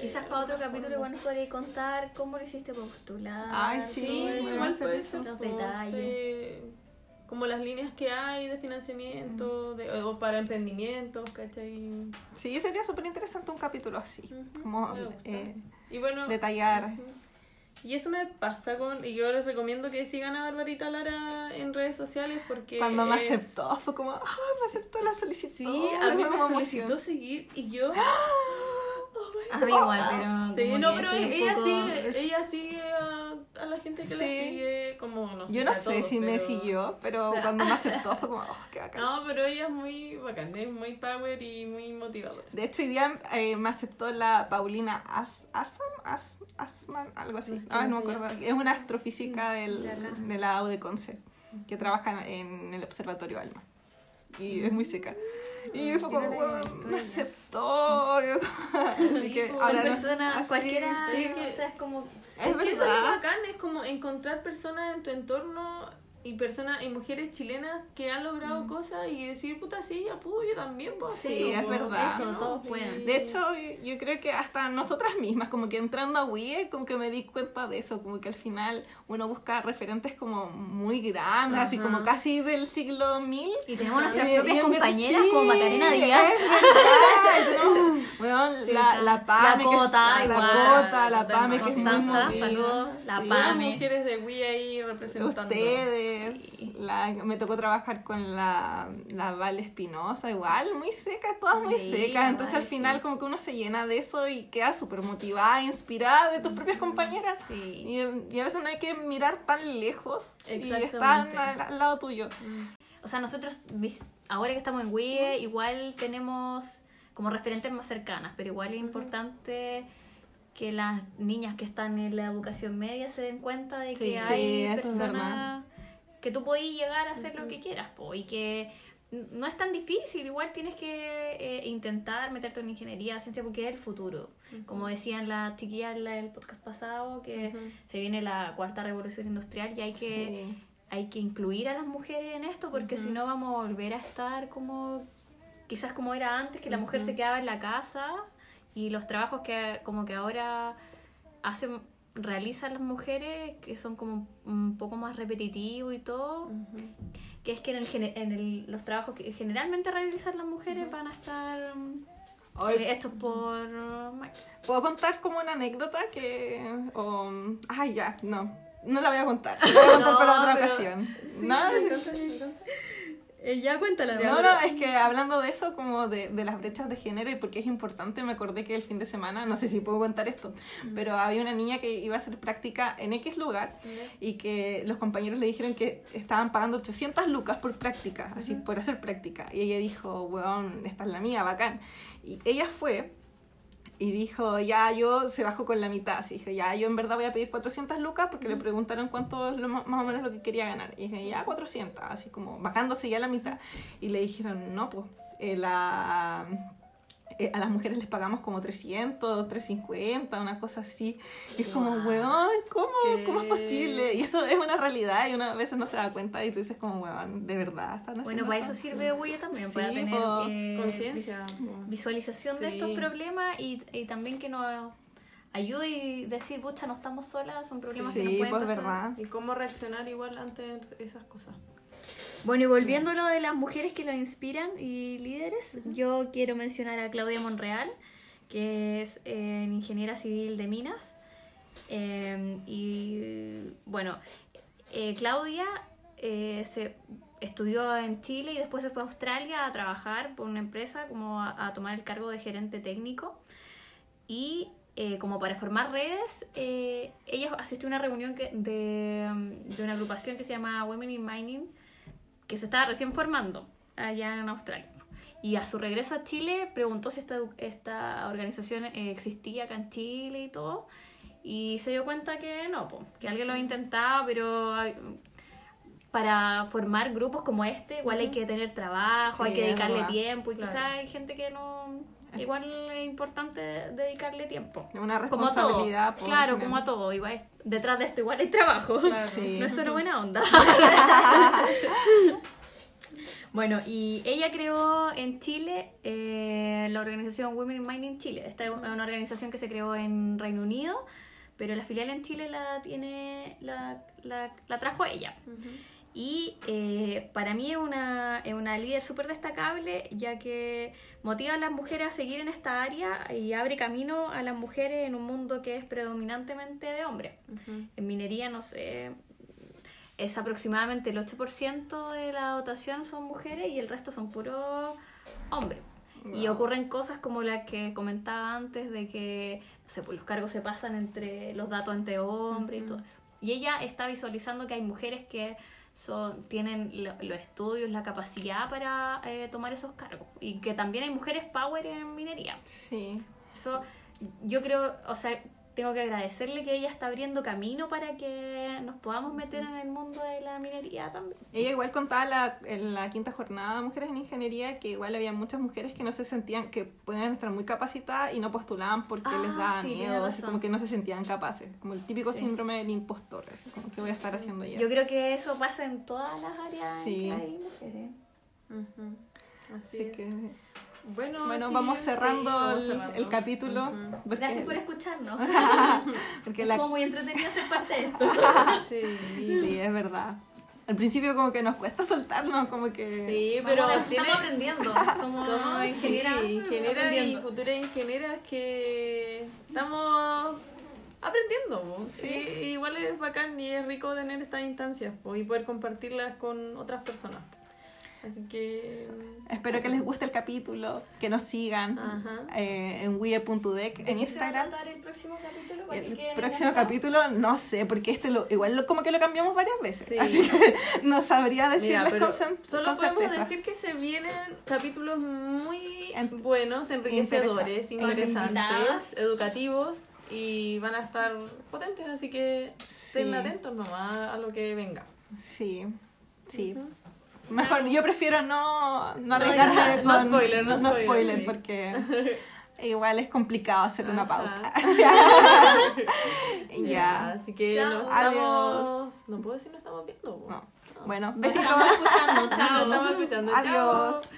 S4: Quizás para otro capítulo
S2: forma.
S4: igual nos podrías contar cómo lo hiciste postular.
S3: Ay, sí,
S2: igual puede
S3: eso.
S4: Los detalles.
S2: sí, como las líneas que hay de financiamiento, de, o para emprendimientos, ¿cachai?
S3: Sí, sería súper interesante un capítulo así.
S2: Ujú,
S3: Como
S2: me gusta.
S3: eh,
S2: Y bueno,
S3: detallar.
S2: ujú. Y eso me pasa con, y yo les recomiendo que sigan a Barbarita Lara en redes sociales porque
S3: Cuando me
S2: es-
S3: aceptó, fue como, ah, me aceptó la solicitud.
S2: Sí, a mí me solicitó seguir y yo
S4: A mí igual, pero.
S2: Sí, no, pero ella
S4: poco-
S2: sigue, ella sigue a, a la gente que
S3: Sí.
S2: la sigue, como no sé
S3: Yo no
S2: a
S3: sé
S2: todos,
S3: si me
S2: pero-
S3: siguió, pero cuando me aceptó fue como, oh, qué bacán.
S2: No, pero ella es muy bacán, es muy power y muy motivadora.
S3: De hecho, hoy día eh, me aceptó la Paulina As Asam, As Asman, algo así. Ah, no me acuerdo. Es una astrofísica del,
S4: de
S3: la U de Conce que trabaja en el Observatorio Alma. Y es muy seca. Y fue como, "Weón, me
S4: ella".
S3: aceptó. Así que
S2: pues,
S3: ahora
S4: personas,
S3: así,
S4: cualquiera,
S3: sí.
S4: o sea, es como...
S3: Es
S2: Es que eso es bacán, es como encontrar personas en tu entorno y personas y mujeres chilenas que han logrado cosas y decir, puta, sí, ya pudo, yo también puedo
S3: Sí,
S2: hacerlo,
S3: es
S2: po".
S3: verdad.
S4: Eso,
S2: ¿no?
S4: todos pueden.
S3: De hecho, yo- yo creo que hasta nosotras mismas, como que entrando a WIE, como que me di cuenta de eso, como que al final uno busca referentes como muy grandes, así
S2: Ajá.
S3: como casi del siglo 1000.
S4: Y tenemos nuestras
S3: Y- y
S4: propias
S3: verdad-
S4: compañeras
S3: sí,
S4: como Macarena Díaz.
S3: y weón,
S4: Sí,
S3: la, la Pame,
S4: La
S3: que es-
S4: Cota,
S3: la. Cota, la Pame, que es muy
S4: Constanza,
S3: movida.
S4: saludos, la
S3: Sí.
S4: Pame.
S2: mujeres de Wii ahí representando.
S3: Ustedes,
S4: Sí.
S3: la, me tocó trabajar con la, la Vale Espinosa, igual, muy seca, todas muy
S4: Sí,
S3: secas. Entonces al final
S4: sí.
S3: como que uno se llena de eso y queda súper motivada, inspirada de tus propias compañeras.
S4: Sí.
S3: Y, y a veces no hay que mirar tan lejos y están al, al lado tuyo.
S4: O sea, nosotros, ahora que estamos en WIE, igual tenemos como referentes más cercanas, pero igual es importante que las niñas que están en la educación media se den cuenta de
S2: Sí,
S4: que
S2: sí,
S4: hay
S3: es
S4: personas que tú podés llegar a hacer lo que quieras, po, y que no es tan difícil, igual tienes que eh, intentar meterte en ingeniería, ciencia, porque es el futuro. Como decían las chiquillas en la- el podcast pasado, que se viene la cuarta revolución industrial y hay que
S3: Sí.
S4: hay que incluir a las mujeres en esto porque si no vamos a volver a estar como quizás como era antes que la mujer se quedaba en la casa y los trabajos que como que ahora hacen realizan las mujeres que son como un poco más repetitivos y todo que es que en, el, en el- los trabajos que generalmente realizan las mujeres van a estar mm,
S3: Ay,
S4: eh, estos por máquina.
S3: ¿Puedo contar como una anécdota que... o- ay, ya, no. No la voy a contar. La voy a contar
S2: No,
S3: para otra
S2: pero-
S3: ocasión.
S2: Sí,
S3: no,
S2: me
S3: sí.
S2: Eh, ya cuéntala.
S3: No, no, es que hablando de eso, como de, de las brechas de género y por qué es importante, me acordé que el fin de semana, no sé si puedo contar esto, pero había una niña que iba a hacer práctica en X lugar y que los compañeros le dijeron que estaban pagando 800 lucas por práctica, así, por hacer práctica. Y ella dijo, weón, esta es la mía, bacán. Y ella fue y dijo, ya, yo se bajó con la mitad. Así dijo, ya, yo en verdad voy a pedir 400 lucas porque le preguntaron cuánto es lo más o menos lo que quería ganar. Y dije, ya, 400, así como bajándose ya la mitad. Y le dijeron, no, pues, eh, la, a las mujeres les pagamos como 300, 350, una cosa así. Y es como, weón, ¿cómo, ¿cómo es posible? Y eso es una realidad y una a veces no se da cuenta y tú dices como, weón, de verdad están
S4: Bueno,
S3: haciendo
S4: para eso
S3: eso?
S4: sirve WIE también, para
S3: Sí,
S4: tener
S3: po.
S4: eh,
S2: Conciencia.
S4: vis- visualización de
S2: Sí.
S4: estos problemas y, y también que nos ayude y decir, pucha, no estamos solas, son problemas que nos
S3: Sí,
S4: pueden
S3: pues
S4: pasar.
S3: verdad.
S2: Y cómo reaccionar igual ante esas cosas.
S4: Bueno, y volviendo a lo de las mujeres que lo inspiran y líderes, yo quiero mencionar a Claudia Monreal, que es eh, ingeniera civil de minas. Eh, y bueno, eh, Claudia eh, se estudió en Chile y después se fue a Australia a trabajar por una empresa como a, a tomar el cargo de gerente técnico. Y eh, como para formar redes, eh, ella asistió a una reunión que, de, de una agrupación que se llama Women in Mining, que se estaba recién formando allá en Australia. Y a su regreso a Chile preguntó si esta, esta organización eh, existía acá en Chile y todo. Y se dio cuenta que no, po, que alguien lo intentaba, pero para formar grupos como este igual hay que tener trabajo, hay que dedicarle tiempo y
S2: Claro.
S4: quizás hay gente que no... Igual es importante dedicarle tiempo.
S3: Una
S4: Como a todo.
S3: responsabilidad. por
S4: Claro,
S3: final.
S4: como a todo. Igual, detrás de esto igual hay trabajo.
S2: Claro.
S3: Sí.
S4: No es solo buena onda. bueno, y ella creó en Chile eh, la organización Women in Mining Chile. Esta es una organización que se creó en Reino Unido, pero la filial en Chile la tiene la, la, la trajo ella. Y eh, para mí es una, es una líder súper destacable, ya que motiva a las mujeres a seguir en esta área y abre camino a las mujeres en un mundo que es predominantemente de hombres. En minería, no sé, es aproximadamente el 8% de la dotación son mujeres y el resto son puros hombres. Y ocurren cosas como las que comentaba antes, de que no sé, pues los cargos se pasan entre los datos entre hombres y todo eso. y ella está visualizando que hay mujeres que son, tienen lo- los estudios, la capacidad para eh, tomar esos cargos. Y que también hay mujeres power en minería.
S3: Sí.
S4: Eso yo creo, o sea, tengo que agradecerle que ella está abriendo camino para que nos podamos meter en el mundo de la minería también.
S3: Ella igual contaba la- en la quinta jornada de Mujeres en Ingeniería que igual había muchas mujeres que no se sentían, que podían estar muy capacitadas y no postulaban porque
S4: Ah,
S3: les daba
S4: sí, tiene
S3: miedo, así como que no se sentían capaces, como el típico
S4: Sí.
S3: síndrome del impostor, así como que voy a estar haciendo yo.
S4: Yo creo que eso pasa en todas las áreas
S3: Sí.
S4: en que hay mujeres.
S2: Así,
S3: Así
S2: es.
S3: que,
S2: Bueno,
S3: bueno, vamos
S2: sí,
S3: cerrando,
S2: vamos
S3: el,
S2: cerrando.
S3: el capítulo. Porque-
S4: Gracias por escucharnos.
S3: porque
S4: Es
S3: la-
S4: como muy entretenido ser parte de esto.
S2: Sí.
S3: Sí, es verdad. Al principio como que nos cuesta soltarnos, como que...
S2: Sí, pero
S4: Vamos,
S2: tiene-
S4: estamos aprendiendo. Somos,
S2: Somos
S4: ingenieras,
S2: sí, ingenieras y futuras ingenieras que estamos aprendiendo.
S3: Sí.
S2: Y igual es bacán y es rico tener estas instancias po, y poder compartirlas con otras personas. Así que...
S3: Espero que les guste el capítulo, que nos sigan eh, en
S4: ¿De
S3: en
S4: qué se va a
S3: Instagram.
S4: tratar el próximo capítulo? para
S3: El próximo capítulo, no sé, porque este lo, igual lo- como que lo cambiamos varias veces.
S2: Sí.
S3: Así que no sabría
S2: Mira,
S3: decirles
S2: pero
S3: con,
S2: solo
S3: con
S2: podemos
S3: certeza.
S2: decir que se vienen capítulos muy
S3: En-
S2: buenos, enriquecedores,
S3: Interesa-
S2: interesantes, educativos y van a estar potentes, así que estén
S3: Sí.
S2: atentos nomás a lo que venga.
S3: Sí, sí. Mejor, yo prefiero no, no
S4: No,
S3: arriesgarme
S2: no
S3: con...
S2: spoiler, no spoiler,
S3: spoiler,
S2: please.
S3: porque igual es complicado hacer una pauta. Ya.
S2: Así que
S4: Chao.
S2: nos
S3: Adiós.
S2: estamos... No puedo decir no estamos viendo.
S3: No. Bueno,
S4: Nos
S3: besitos.
S4: estamos escuchando.
S2: Nos
S4: Chao.
S2: estamos escuchando. Chao.
S3: Adiós.